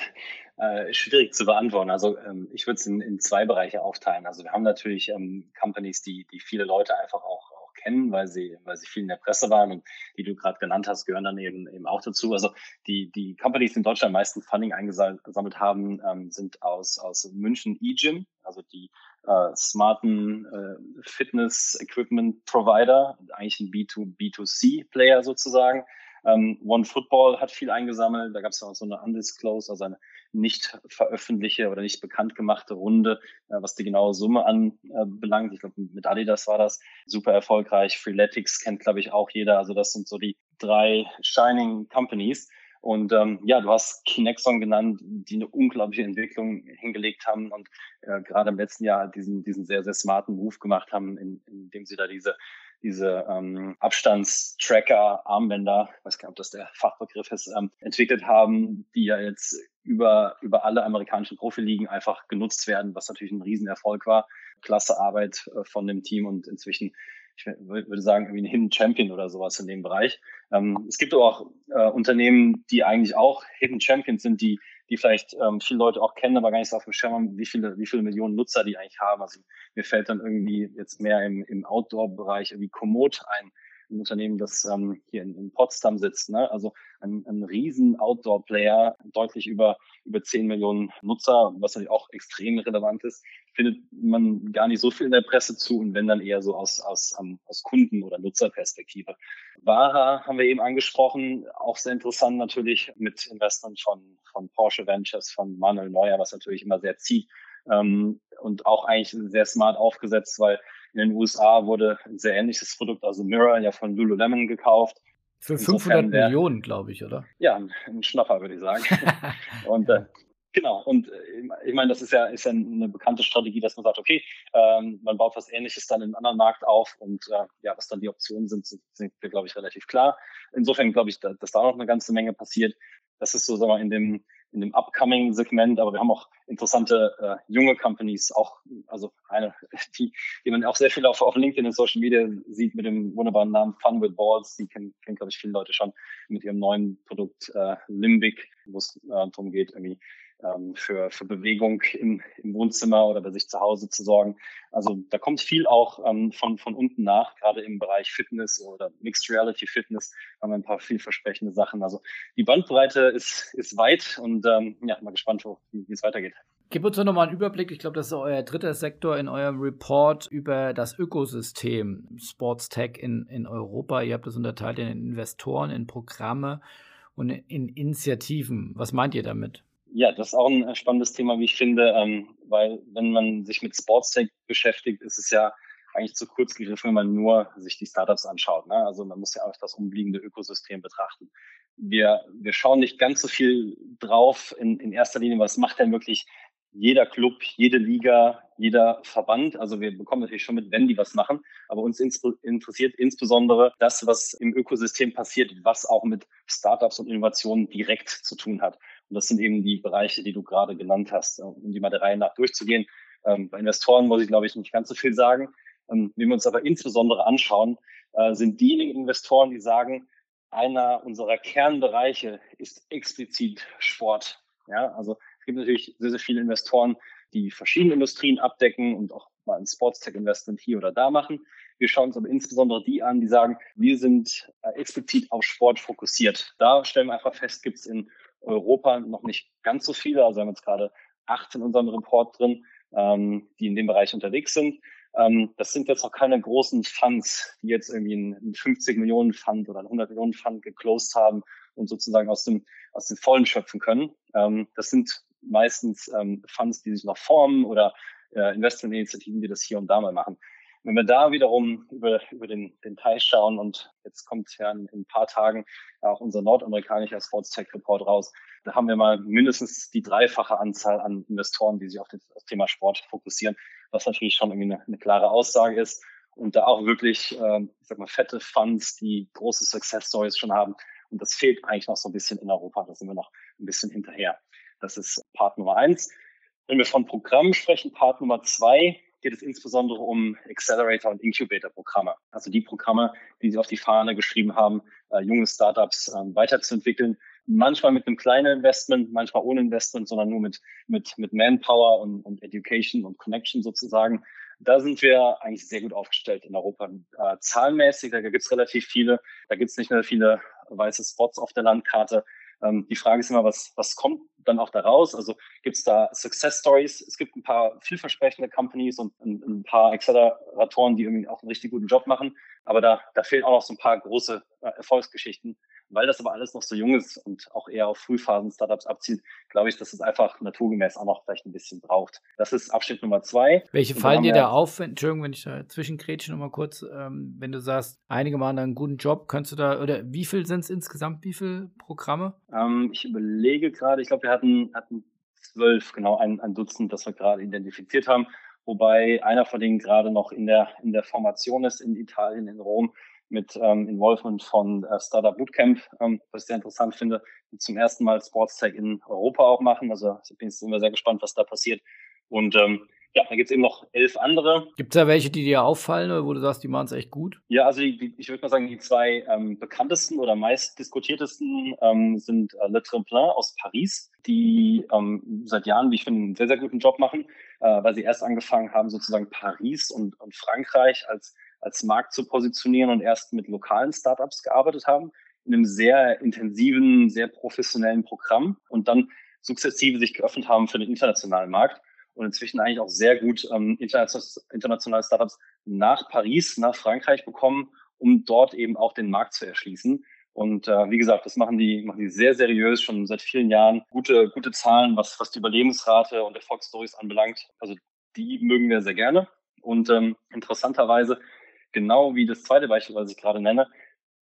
äh, schwierig zu beantworten. Also ähm, ich würde es in, in zwei Bereiche aufteilen. Also wir haben natürlich ähm, Companies, die, die viele Leute einfach auch kennen, weil sie, weil sie viel in der Presse waren und die du gerade genannt hast, gehören dann eben, eben auch dazu. Also die, die Companies, die in Deutschland am meisten Funding eingesammelt haben, ähm, sind aus, aus München eGym, also die äh, smarten äh, Fitness-Equipment-Provider, eigentlich ein B2, B2C-Player sozusagen. Ähm, One Football hat viel eingesammelt. Da gab es auch so eine undisclosed, also eine nicht veröffentlichte oder nicht bekannt gemachte Runde, äh, was die genaue Summe anbelangt. Äh, ich glaube, mit Adidas war das super erfolgreich. Freeletics kennt, glaube ich, auch jeder. Also das sind so die drei Shining Companies. Und ähm, ja, du hast Kinexon genannt, die eine unglaubliche Entwicklung hingelegt haben und äh, gerade im letzten Jahr diesen, diesen sehr, sehr smarten Move gemacht haben, in, indem sie da diese diese ähm, Abstandstracker, Armbänder, ich weiß gar nicht, ob das der Fachbegriff ist, ähm, entwickelt haben, die ja jetzt über, über alle amerikanischen Profiligen einfach genutzt werden, was natürlich ein Riesenerfolg war. Klasse Arbeit äh, von dem Team und inzwischen, ich würde sagen, irgendwie ein Hidden Champion oder sowas in dem Bereich. Ähm, es gibt aber auch äh, Unternehmen, die eigentlich auch Hidden Champions sind, die die vielleicht ähm, viele Leute auch kennen, aber gar nicht so auf dem Schirm haben, wie viele, wie viele Millionen Nutzer die eigentlich haben. Also mir fällt dann irgendwie jetzt mehr im, im Outdoor-Bereich wie Komoot ein, ein Unternehmen, das ähm, hier in, in Potsdam sitzt. Ne? Also ein, ein riesen Outdoor-Player, deutlich über, über 10 Millionen Nutzer, was natürlich auch extrem relevant ist, findet man gar nicht so viel in der Presse zu und wenn dann eher so aus, aus, um, aus Kunden- oder Nutzerperspektive. Vara haben wir eben angesprochen, auch sehr interessant natürlich mit Investment von, von Porsche Ventures, von Manuel Neuer, was natürlich immer sehr zieht. Ähm, und auch eigentlich sehr smart aufgesetzt, weil in den USA wurde ein sehr ähnliches Produkt, also Mirror, ja von Lululemon gekauft. Für 500 der, Millionen, glaube ich, oder? Ja, ein, Schnapper, würde ich sagen. und äh, genau, und äh, ich meine, das ist ja, ist ja eine bekannte Strategie, dass man sagt, okay, ähm, man baut was Ähnliches dann in einem anderen Markt auf und äh, ja, was dann die Optionen sind, sind, sind wir, glaube ich, relativ klar. Insofern glaube ich, dass, dass da noch eine ganze Menge passiert. Das ist so, sagen wir, in dem in dem Upcoming-Segment, aber wir haben auch interessante äh, junge Companies, auch, also eine, die, die man auch sehr viel auf, auf LinkedIn und Social Media sieht mit dem wunderbaren Namen Fun with Balls, die kennen, kennen glaube ich, viele Leute schon mit ihrem neuen Produkt äh, Limbic, wo es äh, darum geht, irgendwie ähm, für, für Bewegung im, im Wohnzimmer oder bei sich zu Hause zu sorgen. Also da kommt viel auch ähm, von, von unten nach, gerade im Bereich Fitness oder Mixed Reality Fitness haben wir ein paar vielversprechende Sachen. Also die Bandbreite ist, ist weit und ähm, ja, mal gespannt, wie, es weitergeht. Gib uns doch nochmal einen Überblick. Ich glaube, das ist euer dritter Sektor in eurem Report über das Ökosystem Sportstech in, in Europa. Ihr habt das unterteilt in Investoren, in Programme und in Initiativen. Was meint ihr damit? Ja, das ist auch ein äh, spannendes Thema, wie ich finde, ähm, weil wenn man sich mit Sportstech beschäftigt, ist es ja eigentlich zu kurz gegriffen, wenn man nur sich die Startups anschaut. Ne? Also man muss ja auch das umliegende Ökosystem betrachten. Wir, wir schauen nicht ganz so viel drauf in, in erster Linie, was macht denn wirklich jeder Club, jede Liga, jeder Verband. Also wir bekommen natürlich schon mit, wenn die was machen, aber uns interessiert insbesondere das, was im Ökosystem passiert, was auch mit Startups und Innovationen direkt zu tun hat. Und das sind eben die Bereiche, die du gerade genannt hast, um die mal der Reihe nach durchzugehen. Ähm, bei Investoren muss ich, glaube ich, nicht ganz so viel sagen. Ähm, wenn wir uns aber insbesondere anschauen, äh, sind diejenigen Investoren, die sagen, einer unserer Kernbereiche ist explizit Sport. Ja, also es gibt natürlich sehr, sehr viele Investoren, die verschiedene Industrien abdecken und auch mal ein Sportstech-Investment hier oder da machen. Wir schauen uns aber insbesondere die an, die sagen, wir sind äh, explizit auf Sport fokussiert. Da stellen wir einfach fest, gibt es in Europa noch nicht ganz so viele. Also wir haben jetzt gerade acht in unserem Report drin, ähm, die in dem Bereich unterwegs sind. Ähm, das sind jetzt noch keine großen Funds, die jetzt irgendwie einen 50 Millionen Fund oder einen 100 Millionen Fund geclosed haben und sozusagen aus dem, aus dem Vollen schöpfen können. Ähm, das sind meistens ähm, Funds, die sich noch formen oder äh, Investmentinitiativen, die das hier und da mal machen. Wenn wir da wiederum über, über den, den Teich schauen und jetzt kommt ja in, in ein paar Tagen auch unser nordamerikanischer Sports Tech Report raus, da haben wir mal mindestens die dreifache Anzahl an Investoren, die sich auf das Thema Sport fokussieren, was natürlich schon irgendwie eine, eine klare Aussage ist. Und da auch wirklich, äh, ich sag mal, fette Funds, die große Success Stories schon haben. Und das fehlt eigentlich noch so ein bisschen in Europa. Da sind wir noch ein bisschen hinterher. Das ist Part Nummer eins. Wenn wir von Programmen sprechen, Part Nummer zwei, geht es insbesondere um Accelerator- und Incubator-Programme. Also die Programme, die Sie auf die Fahne geschrieben haben, äh, junge Startups äh, weiterzuentwickeln. Manchmal mit einem kleinen Investment, manchmal ohne Investment, sondern nur mit, mit, mit Manpower und, und Education und Connection sozusagen. Da sind wir eigentlich sehr gut aufgestellt in Europa. Äh, zahlenmäßig, da gibt es relativ viele. Da gibt es nicht mehr viele weiße Spots auf der Landkarte. Ähm, die Frage ist immer, was, was kommt dann auch daraus? Also gibt es da Success Stories? Es gibt ein paar vielversprechende Companies und ein, ein, paar Acceleratoren, die irgendwie auch einen richtig guten Job machen. Aber da, da fehlen auch noch so ein paar große äh, Erfolgsgeschichten. Weil das aber alles noch so jung ist und auch eher auf Frühphasen-Startups abzielt, glaube ich, dass es einfach naturgemäß auch noch vielleicht ein bisschen braucht. Das ist Abschnitt Nummer zwei. Welche fallen dir da auf? Entschuldigung, wenn ich da zwischengrätsche nochmal kurz. Ähm, wenn du sagst, einige machen da einen guten Job, könntest du da, oder wie viel sind es insgesamt, wie viele Programme? Ähm, ich überlege gerade, ich glaube, wir hatten, hatten zwölf, genau ein, ein Dutzend, das wir gerade identifiziert haben wobei einer von denen gerade noch in der, in der Formation ist in Italien, in Rom mit ähm, Involvement von äh, Startup Bootcamp, ähm, was ich sehr interessant finde, die zum ersten Mal Sports Tech in Europa auch machen. Also ich bin immer sehr gespannt, was da passiert. Und ähm, ja, da gibt es eben noch elf andere. Gibt es da welche, die dir auffallen oder wo du sagst, die machen es echt gut? Ja, also die, die, ich würde mal sagen, die zwei ähm, bekanntesten oder meist diskutiertesten ähm, sind äh, Le Tremplin aus Paris, die ähm, seit Jahren, wie ich finde, einen sehr, sehr guten Job machen, äh, weil sie erst angefangen haben, sozusagen Paris und, und Frankreich als als Markt zu positionieren und erst mit lokalen Startups gearbeitet haben, in einem sehr intensiven, sehr professionellen Programm und dann sukzessive sich geöffnet haben für den internationalen Markt und inzwischen eigentlich auch sehr gut ähm, internationale Startups nach Paris, nach Frankreich bekommen, um dort eben auch den Markt zu erschließen. Und äh, wie gesagt, das machen die, machen die sehr seriös, schon seit vielen Jahren. Gute, gute Zahlen, was, was die Überlebensrate und Erfolgsstories anbelangt. Also die mögen wir sehr gerne. Und ähm, interessanterweise genau wie das zweite Beispiel, was ich gerade nenne,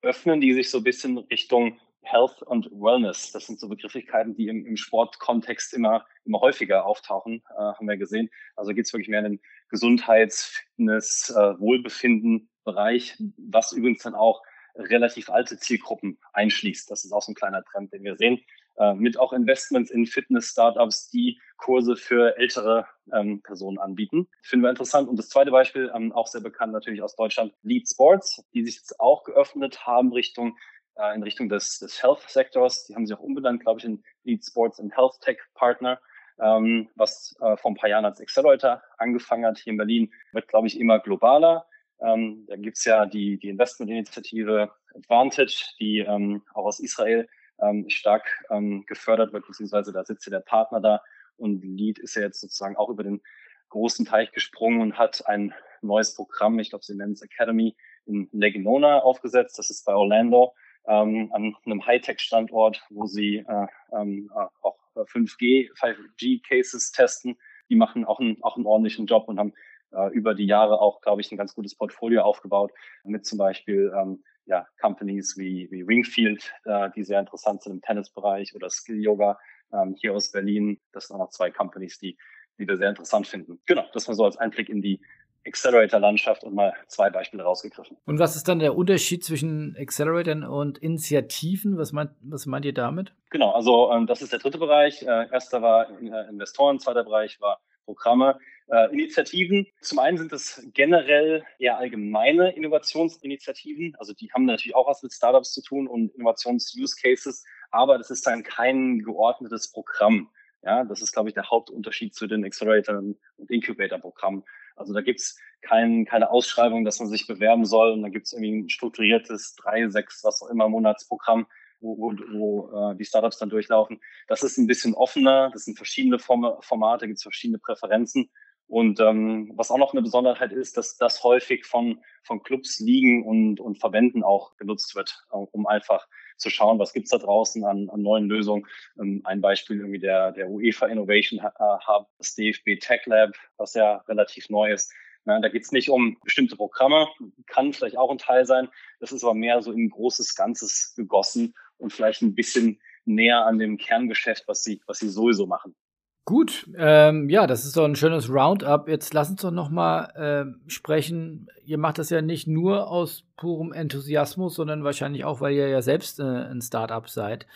öffnen die sich so ein bisschen Richtung Health und Wellness. Das sind so Begrifflichkeiten, die im, im Sportkontext immer, immer häufiger auftauchen, äh, haben wir gesehen. Also geht es wirklich mehr in den Gesundheits-, Fitness-, äh, Wohlbefinden-Bereich, was übrigens dann auch relativ alte Zielgruppen einschließt. Das ist auch so ein kleiner Trend, den wir sehen. Äh, mit auch Investments in Fitness-Startups, die Kurse für ältere ähm, Personen anbieten. Finden wir interessant. Und das zweite Beispiel, ähm, auch sehr bekannt natürlich aus Deutschland, Lead Sports, die sich jetzt auch geöffnet haben Richtung äh, in Richtung des, des Health-Sektors. Die haben sich auch umbenannt, glaube ich, in Lead Sports and Health Tech Partner. Ähm, was äh, vor ein paar Jahren als Accelerator angefangen hat hier in Berlin, wird, glaube ich, immer globaler. Ähm, da gibt's ja die, die Investmentinitiative Advantage, die ähm, auch aus Israel ähm, stark ähm, gefördert wird, beziehungsweise da sitzt ja der Partner da und Lead ist ja jetzt sozusagen auch über den großen Teich gesprungen und hat ein neues Programm, ich glaube, sie nennen es Academy, in Leginona aufgesetzt. Das ist bei Orlando ähm, an einem Hightech-Standort, wo sie äh, ähm, äh, auch 5G, 5G-Cases testen. Die machen auch einen, auch einen ordentlichen Job und haben äh, über die Jahre auch, glaube ich, ein ganz gutes Portfolio aufgebaut mit zum Beispiel ähm, ja, Companies wie, wie Ringfield, äh, die sehr interessant sind im Tennisbereich oder Skill Yoga ähm, hier aus Berlin. Das sind auch noch zwei Companies, die, die wir sehr interessant finden. Genau, das war so als Einblick in die Accelerator-Landschaft und mal zwei Beispiele rausgegriffen. Und was ist dann der Unterschied zwischen Acceleratoren und Initiativen? Was meint, was meint ihr damit? Genau, also ähm, das ist der dritte Bereich. Äh, erster war äh, Investoren, zweiter Bereich war Programme. Äh, Initiativen. Zum einen sind es generell eher allgemeine Innovationsinitiativen. Also die haben natürlich auch was mit Startups zu tun und Innovations-Use-Cases, aber das ist dann kein geordnetes Programm. Ja, das ist, glaube ich, der Hauptunterschied zu den Accelerator- und Incubator-Programmen. Also da gibt's kein, keine Ausschreibung, dass man sich bewerben soll und da gibt's irgendwie ein strukturiertes drei, sechs, was auch immer Monatsprogramm, wo, wo, wo äh, die Startups dann durchlaufen. Das ist ein bisschen offener, das sind verschiedene Form Formate, gibt's verschiedene Präferenzen und ähm, was auch noch eine Besonderheit ist, dass das häufig von, von Clubs, Ligen und, und Verbänden auch genutzt wird, äh, um einfach zu schauen, was gibt's da draußen an, an neuen Lösungen. Ähm, ein Beispiel irgendwie der, der UEFA Innovation Hub, das DFB Tech Lab, was ja relativ neu ist, Na, da geht es nicht um bestimmte Programme, kann vielleicht auch ein Teil sein. Das ist aber mehr so in ein großes Ganzes gegossen und vielleicht ein bisschen näher an dem Kerngeschäft, was sie, was sie sowieso machen. Gut, ähm, ja, das ist doch ein schönes Roundup. Jetzt lass uns doch noch mal äh, sprechen. Ihr macht das ja nicht nur aus purem Enthusiasmus, sondern wahrscheinlich auch, weil ihr ja selbst äh, ein Startup seid.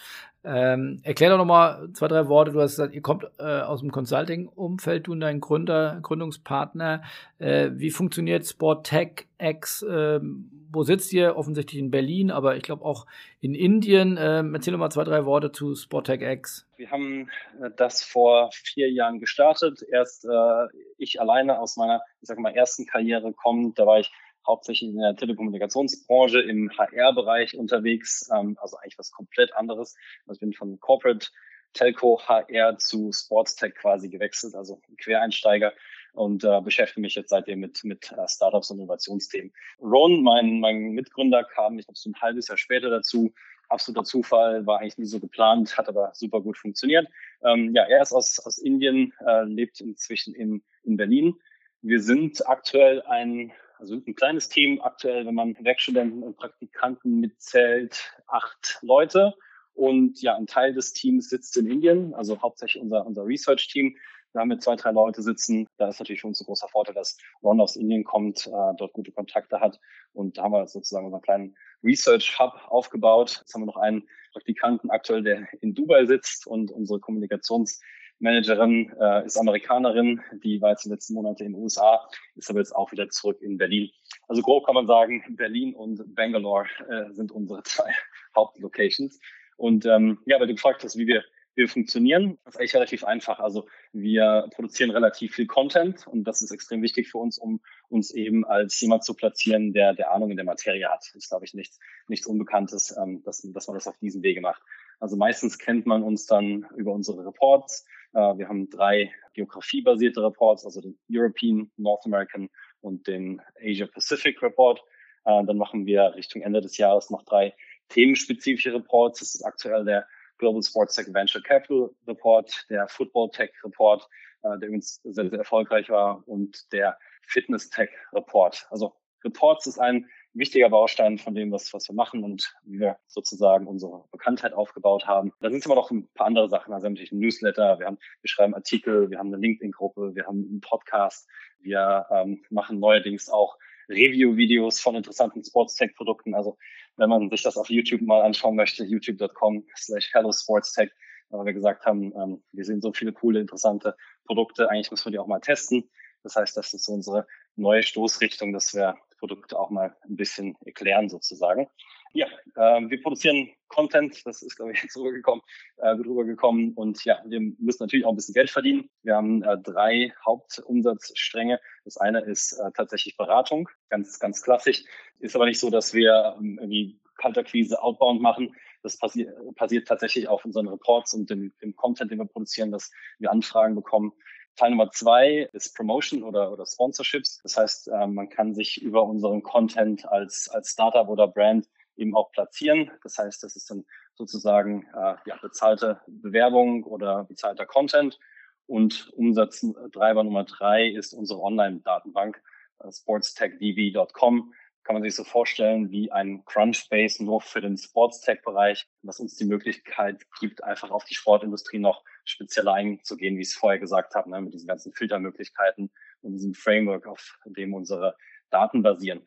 Ähm, erklär doch noch mal zwei, drei Worte. Du hast gesagt, ihr kommt äh, aus dem Consulting-Umfeld, du und dein Gründer, Gründungspartner. Äh, wie funktioniert Sport Tech X? Ähm, wo sitzt ihr? Offensichtlich in Berlin, aber ich glaube auch in Indien. Ähm, erzähl doch mal zwei, drei Worte zu Sport Tech X. Wir haben äh, das vor vier Jahren gestartet. Erst äh, ich alleine aus meiner, ich sage mal, ersten Karriere kommend. Da war ich hauptsächlich in der Telekommunikationsbranche im HR-Bereich unterwegs, ähm, also eigentlich was komplett anderes. Also ich bin von Corporate Telco HR zu Sports Tech quasi gewechselt, also Quereinsteiger und äh, beschäftige mich jetzt seitdem mit, mit uh, Startups und Innovationsthemen. Ron, mein, mein Mitgründer, kam, ich glaube, so ein halbes Jahr später dazu. Absoluter Zufall, war eigentlich nie so geplant, hat aber super gut funktioniert. Ähm, ja, er ist aus, aus Indien, äh, lebt inzwischen in, in Berlin. Wir sind aktuell ein also ein kleines Team aktuell, wenn man Werkstudenten und Praktikanten mitzählt, acht Leute. Und ja, ein Teil des Teams sitzt in Indien, also hauptsächlich unser, unser Research-Team. Da haben wir zwei, drei Leute sitzen. Da ist natürlich für uns ein großer Vorteil, dass Ron aus Indien kommt, äh, dort gute Kontakte hat. Und da haben wir sozusagen unseren kleinen Research-Hub aufgebaut. Jetzt haben wir noch einen Praktikanten aktuell, der in Dubai sitzt und unsere Kommunikations- Managerin äh, ist Amerikanerin, die war jetzt die letzten Monate in den USA, ist aber jetzt auch wieder zurück in Berlin. Also grob kann man sagen, Berlin und Bangalore äh, sind unsere zwei Hauptlocations. Und ähm, ja, weil du gefragt hast, wie wir, wir funktionieren, das ist eigentlich relativ einfach. Also wir produzieren relativ viel Content und das ist extrem wichtig für uns, um uns eben als jemand zu platzieren, der, der Ahnung in der Materie hat. Das ist, glaube ich, nichts, nichts Unbekanntes, ähm, dass, dass man das auf diesem Wege macht. Also meistens kennt man uns dann über unsere Reports. Äh, wir haben drei geografiebasierte Reports, also den European, North American und den Asia Pacific Report. Äh, dann machen wir Richtung Ende des Jahres noch drei themenspezifische Reports. Das ist aktuell der Global Sports Tech Venture Capital Report, der Football Tech Report, äh, der übrigens sehr, sehr erfolgreich war, und der Fitness Tech Report. Also Reports ist ein wichtiger Baustein von dem, was, was wir machen und wie wir sozusagen unsere Bekanntheit aufgebaut haben. Da sind aber noch ein paar andere Sachen. Also natürlich ein Newsletter, wir haben, wir schreiben Artikel, wir haben eine LinkedIn-Gruppe, wir haben einen Podcast, wir ähm, machen neuerdings auch Review-Videos von interessanten Sports-Tech-Produkten. Also wenn man sich das auf YouTube mal anschauen möchte, youtube.com slash hello sports tech, weil wir gesagt haben, ähm, wir sehen so viele coole, interessante Produkte, eigentlich müssen wir die auch mal testen. Das heißt, das ist so unsere neue Stoßrichtung, dass wir Produkte auch mal ein bisschen erklären sozusagen. Ja, äh, wir produzieren Content, das ist, glaube ich, jetzt rübergekommen, äh, rübergekommen. Und ja, wir müssen natürlich auch ein bisschen Geld verdienen. Wir haben äh, drei Hauptumsatzstränge. Das eine ist äh, tatsächlich Beratung, ganz, ganz klassisch. Ist aber nicht so, dass wir ähm, irgendwie Kalterquise outbound machen. Das passi passiert tatsächlich auf unseren Reports und dem, dem Content, den wir produzieren, dass wir Anfragen bekommen Teil Nummer zwei ist Promotion oder, oder Sponsorships. Das heißt, äh, man kann sich über unseren Content als, als Startup oder Brand eben auch platzieren. Das heißt, das ist dann sozusagen äh, ja, bezahlte Bewerbung oder bezahlter Content. Und Umsatztreiber Nummer drei ist unsere Online-Datenbank, äh, sportstechdv.com kann man sich so vorstellen wie ein Crunchbase nur für den Sports-Tech-Bereich, was uns die Möglichkeit gibt, einfach auf die Sportindustrie noch spezieller einzugehen, wie ich es vorher gesagt habe, ne, mit diesen ganzen Filtermöglichkeiten und diesem Framework, auf dem unsere Daten basieren.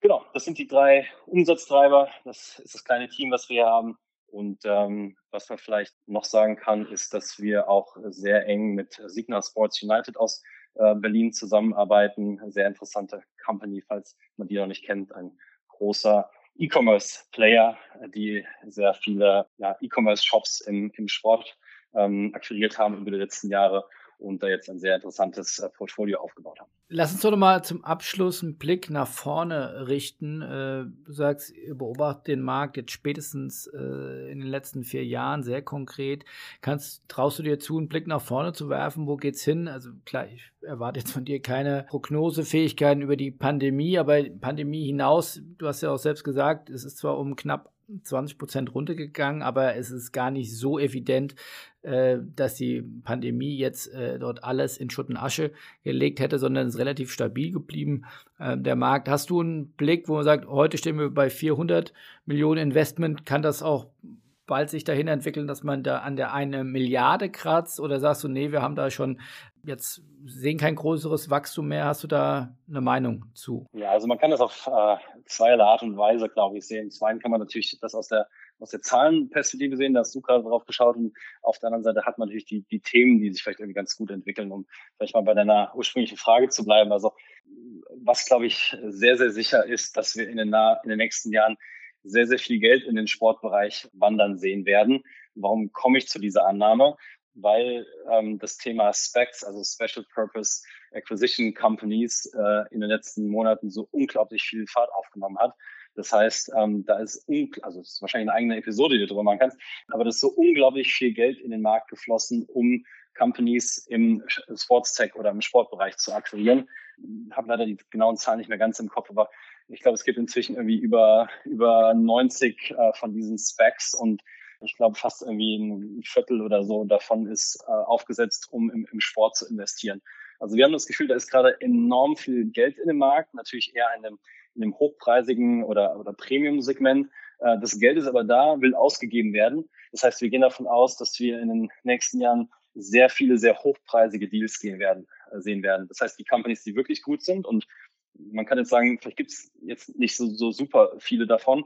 Genau, das sind die drei Umsatztreiber. Das ist das kleine Team, was wir hier haben. Und ähm, was man vielleicht noch sagen kann, ist, dass wir auch sehr eng mit Signa Sports United aus äh, Berlin zusammenarbeiten. Sehr interessante Company, falls man die noch nicht kennt. Ein großer E-Commerce-Player, die sehr viele ja, E-Commerce-Shops im, im Sport ähm, akquiriert haben über die letzten Jahre und da jetzt ein sehr interessantes äh, Portfolio aufgebaut haben. Lass uns doch mal zum Abschluss einen Blick nach vorne richten. Äh, du sagst, ihr beobachtet den Markt jetzt spätestens äh, in den letzten vier Jahren sehr konkret. Kannst, traust du dir zu, einen Blick nach vorne zu werfen? Wo geht's hin? Also klar, ich erwarte jetzt von dir keine Prognosefähigkeiten über die Pandemie, aber Pandemie hinaus, du hast ja auch selbst gesagt, es ist zwar um knapp 20 Prozent runtergegangen, aber es ist gar nicht so evident, äh, dass die Pandemie jetzt äh, dort alles in Schutt und Asche gelegt hätte, sondern es ist relativ stabil geblieben, äh, der Markt. Hast du einen Blick, wo man sagt, heute stehen wir bei 400 Millionen Investment, kann das auch bald sich dahin entwickeln, dass man da an der eine Milliarde kratzt? Oder sagst du, nee, wir haben da schon jetzt sehen kein größeres Wachstum mehr. Hast du da eine Meinung zu? Ja, also man kann das auf äh, zweierlei Art und Weise, glaube ich, sehen. Zum einen kann man natürlich das aus der aus der Zahlenperspektive sehen, da hast du gerade drauf geschaut und auf der anderen Seite hat man natürlich die, die Themen, die sich vielleicht irgendwie ganz gut entwickeln, um vielleicht mal bei deiner ursprünglichen Frage zu bleiben. Also was, glaube ich, sehr, sehr sicher ist, dass wir in den, nah in den nächsten Jahren sehr, sehr viel Geld in den Sportbereich wandern sehen werden. Warum komme ich zu dieser Annahme? Weil ähm, das Thema Specs, also Special Purpose Acquisition Companies, äh, in den letzten Monaten so unglaublich viel Fahrt aufgenommen hat. Das heißt, ähm, da ist, also es ist wahrscheinlich eine eigene Episode, die du darüber machen kannst, aber das ist so unglaublich viel Geld in den Markt geflossen, um Companies im Sportstech oder im Sportbereich zu akquirieren. Ich habe leider die genauen Zahlen nicht mehr ganz im Kopf, aber ich glaube, es gibt inzwischen irgendwie über, über 90 äh, von diesen Specs und ich glaube, fast irgendwie ein Viertel oder so davon ist äh, aufgesetzt, um im, im Sport zu investieren. Also wir haben das Gefühl, da ist gerade enorm viel Geld in dem Markt, natürlich eher in dem, in dem hochpreisigen oder, oder Premium-Segment. Äh, das Geld ist aber da, will ausgegeben werden. Das heißt, wir gehen davon aus, dass wir in den nächsten Jahren sehr viele, sehr hochpreisige Deals gehen werden, äh, sehen werden. Das heißt, die Companies, die wirklich gut sind und man kann jetzt sagen, vielleicht gibt es jetzt nicht so, so super viele davon.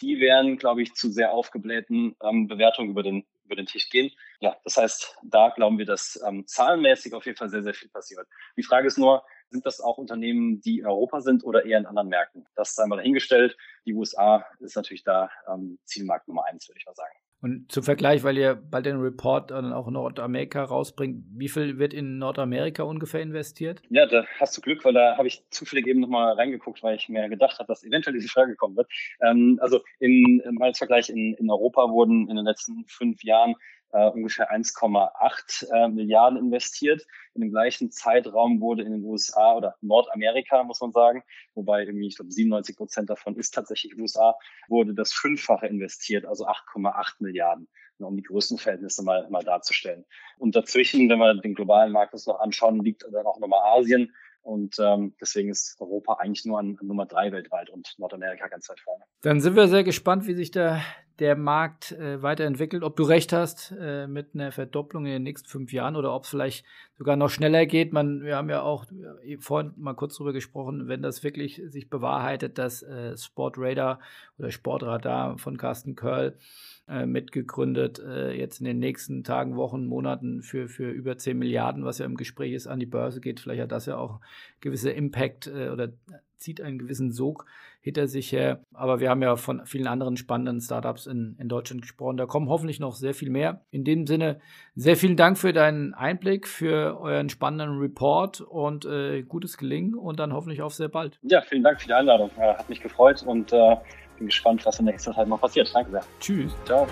Die werden, glaube ich, zu sehr aufgeblähten ähm, Bewertungen über den, über den Tisch gehen. Ja, das heißt, da glauben wir, dass ähm, zahlenmäßig auf jeden Fall sehr, sehr viel passiert. Die Frage ist nur, sind das auch Unternehmen, die in Europa sind oder eher in anderen Märkten? Das ist einmal dahingestellt. Die USA ist natürlich da ähm, Zielmarkt Nummer eins, würde ich mal sagen. Und zum Vergleich, weil ihr bald den Report dann auch Nordamerika rausbringt, wie viel wird in Nordamerika ungefähr investiert? Ja, da hast du Glück, weil da habe ich zufällig eben nochmal reingeguckt, weil ich mir gedacht habe, dass eventuell diese Frage kommen wird. Ähm, also in, als Vergleich in, in Europa wurden in den letzten fünf Jahren äh, ungefähr 1,8 äh, Milliarden investiert. In dem gleichen Zeitraum wurde in den USA oder Nordamerika, muss man sagen, wobei irgendwie, ich glaube, 97 Prozent davon ist tatsächlich USA, wurde das Fünffache investiert, also 8,8 Milliarden um die Größenverhältnisse mal, mal darzustellen. Und dazwischen, wenn wir den globalen Markt uns noch anschauen, liegt dann auch nochmal Asien und ähm, deswegen ist Europa eigentlich nur an, an Nummer drei weltweit und Nordamerika ganz weit vorne. Dann sind wir sehr gespannt, wie sich der, der Markt äh, weiterentwickelt. Ob du recht hast äh, mit einer Verdopplung in den nächsten fünf Jahren oder ob es vielleicht sogar noch schneller geht. Man, wir haben ja auch äh, vorhin mal kurz drüber gesprochen, wenn das wirklich sich bewahrheitet, dass äh, Sportradar oder Sportradar von Carsten Curl äh, mitgegründet, äh, jetzt in den nächsten Tagen, Wochen, Monaten für, für über 10 Milliarden, was ja im Gespräch ist, an die Börse geht. Vielleicht hat das ja auch gewisse Impact oder zieht einen gewissen Sog hinter sich her. Aber wir haben ja von vielen anderen spannenden Startups in, in Deutschland gesprochen. Da kommen hoffentlich noch sehr viel mehr. In dem Sinne, sehr vielen Dank für deinen Einblick, für euren spannenden Report und äh, gutes Gelingen und dann hoffentlich auf sehr bald. Ja, vielen Dank für die Einladung. Hat mich gefreut und äh, bin gespannt, was in nächster Zeit noch passiert. Danke sehr. Tschüss. Ciao.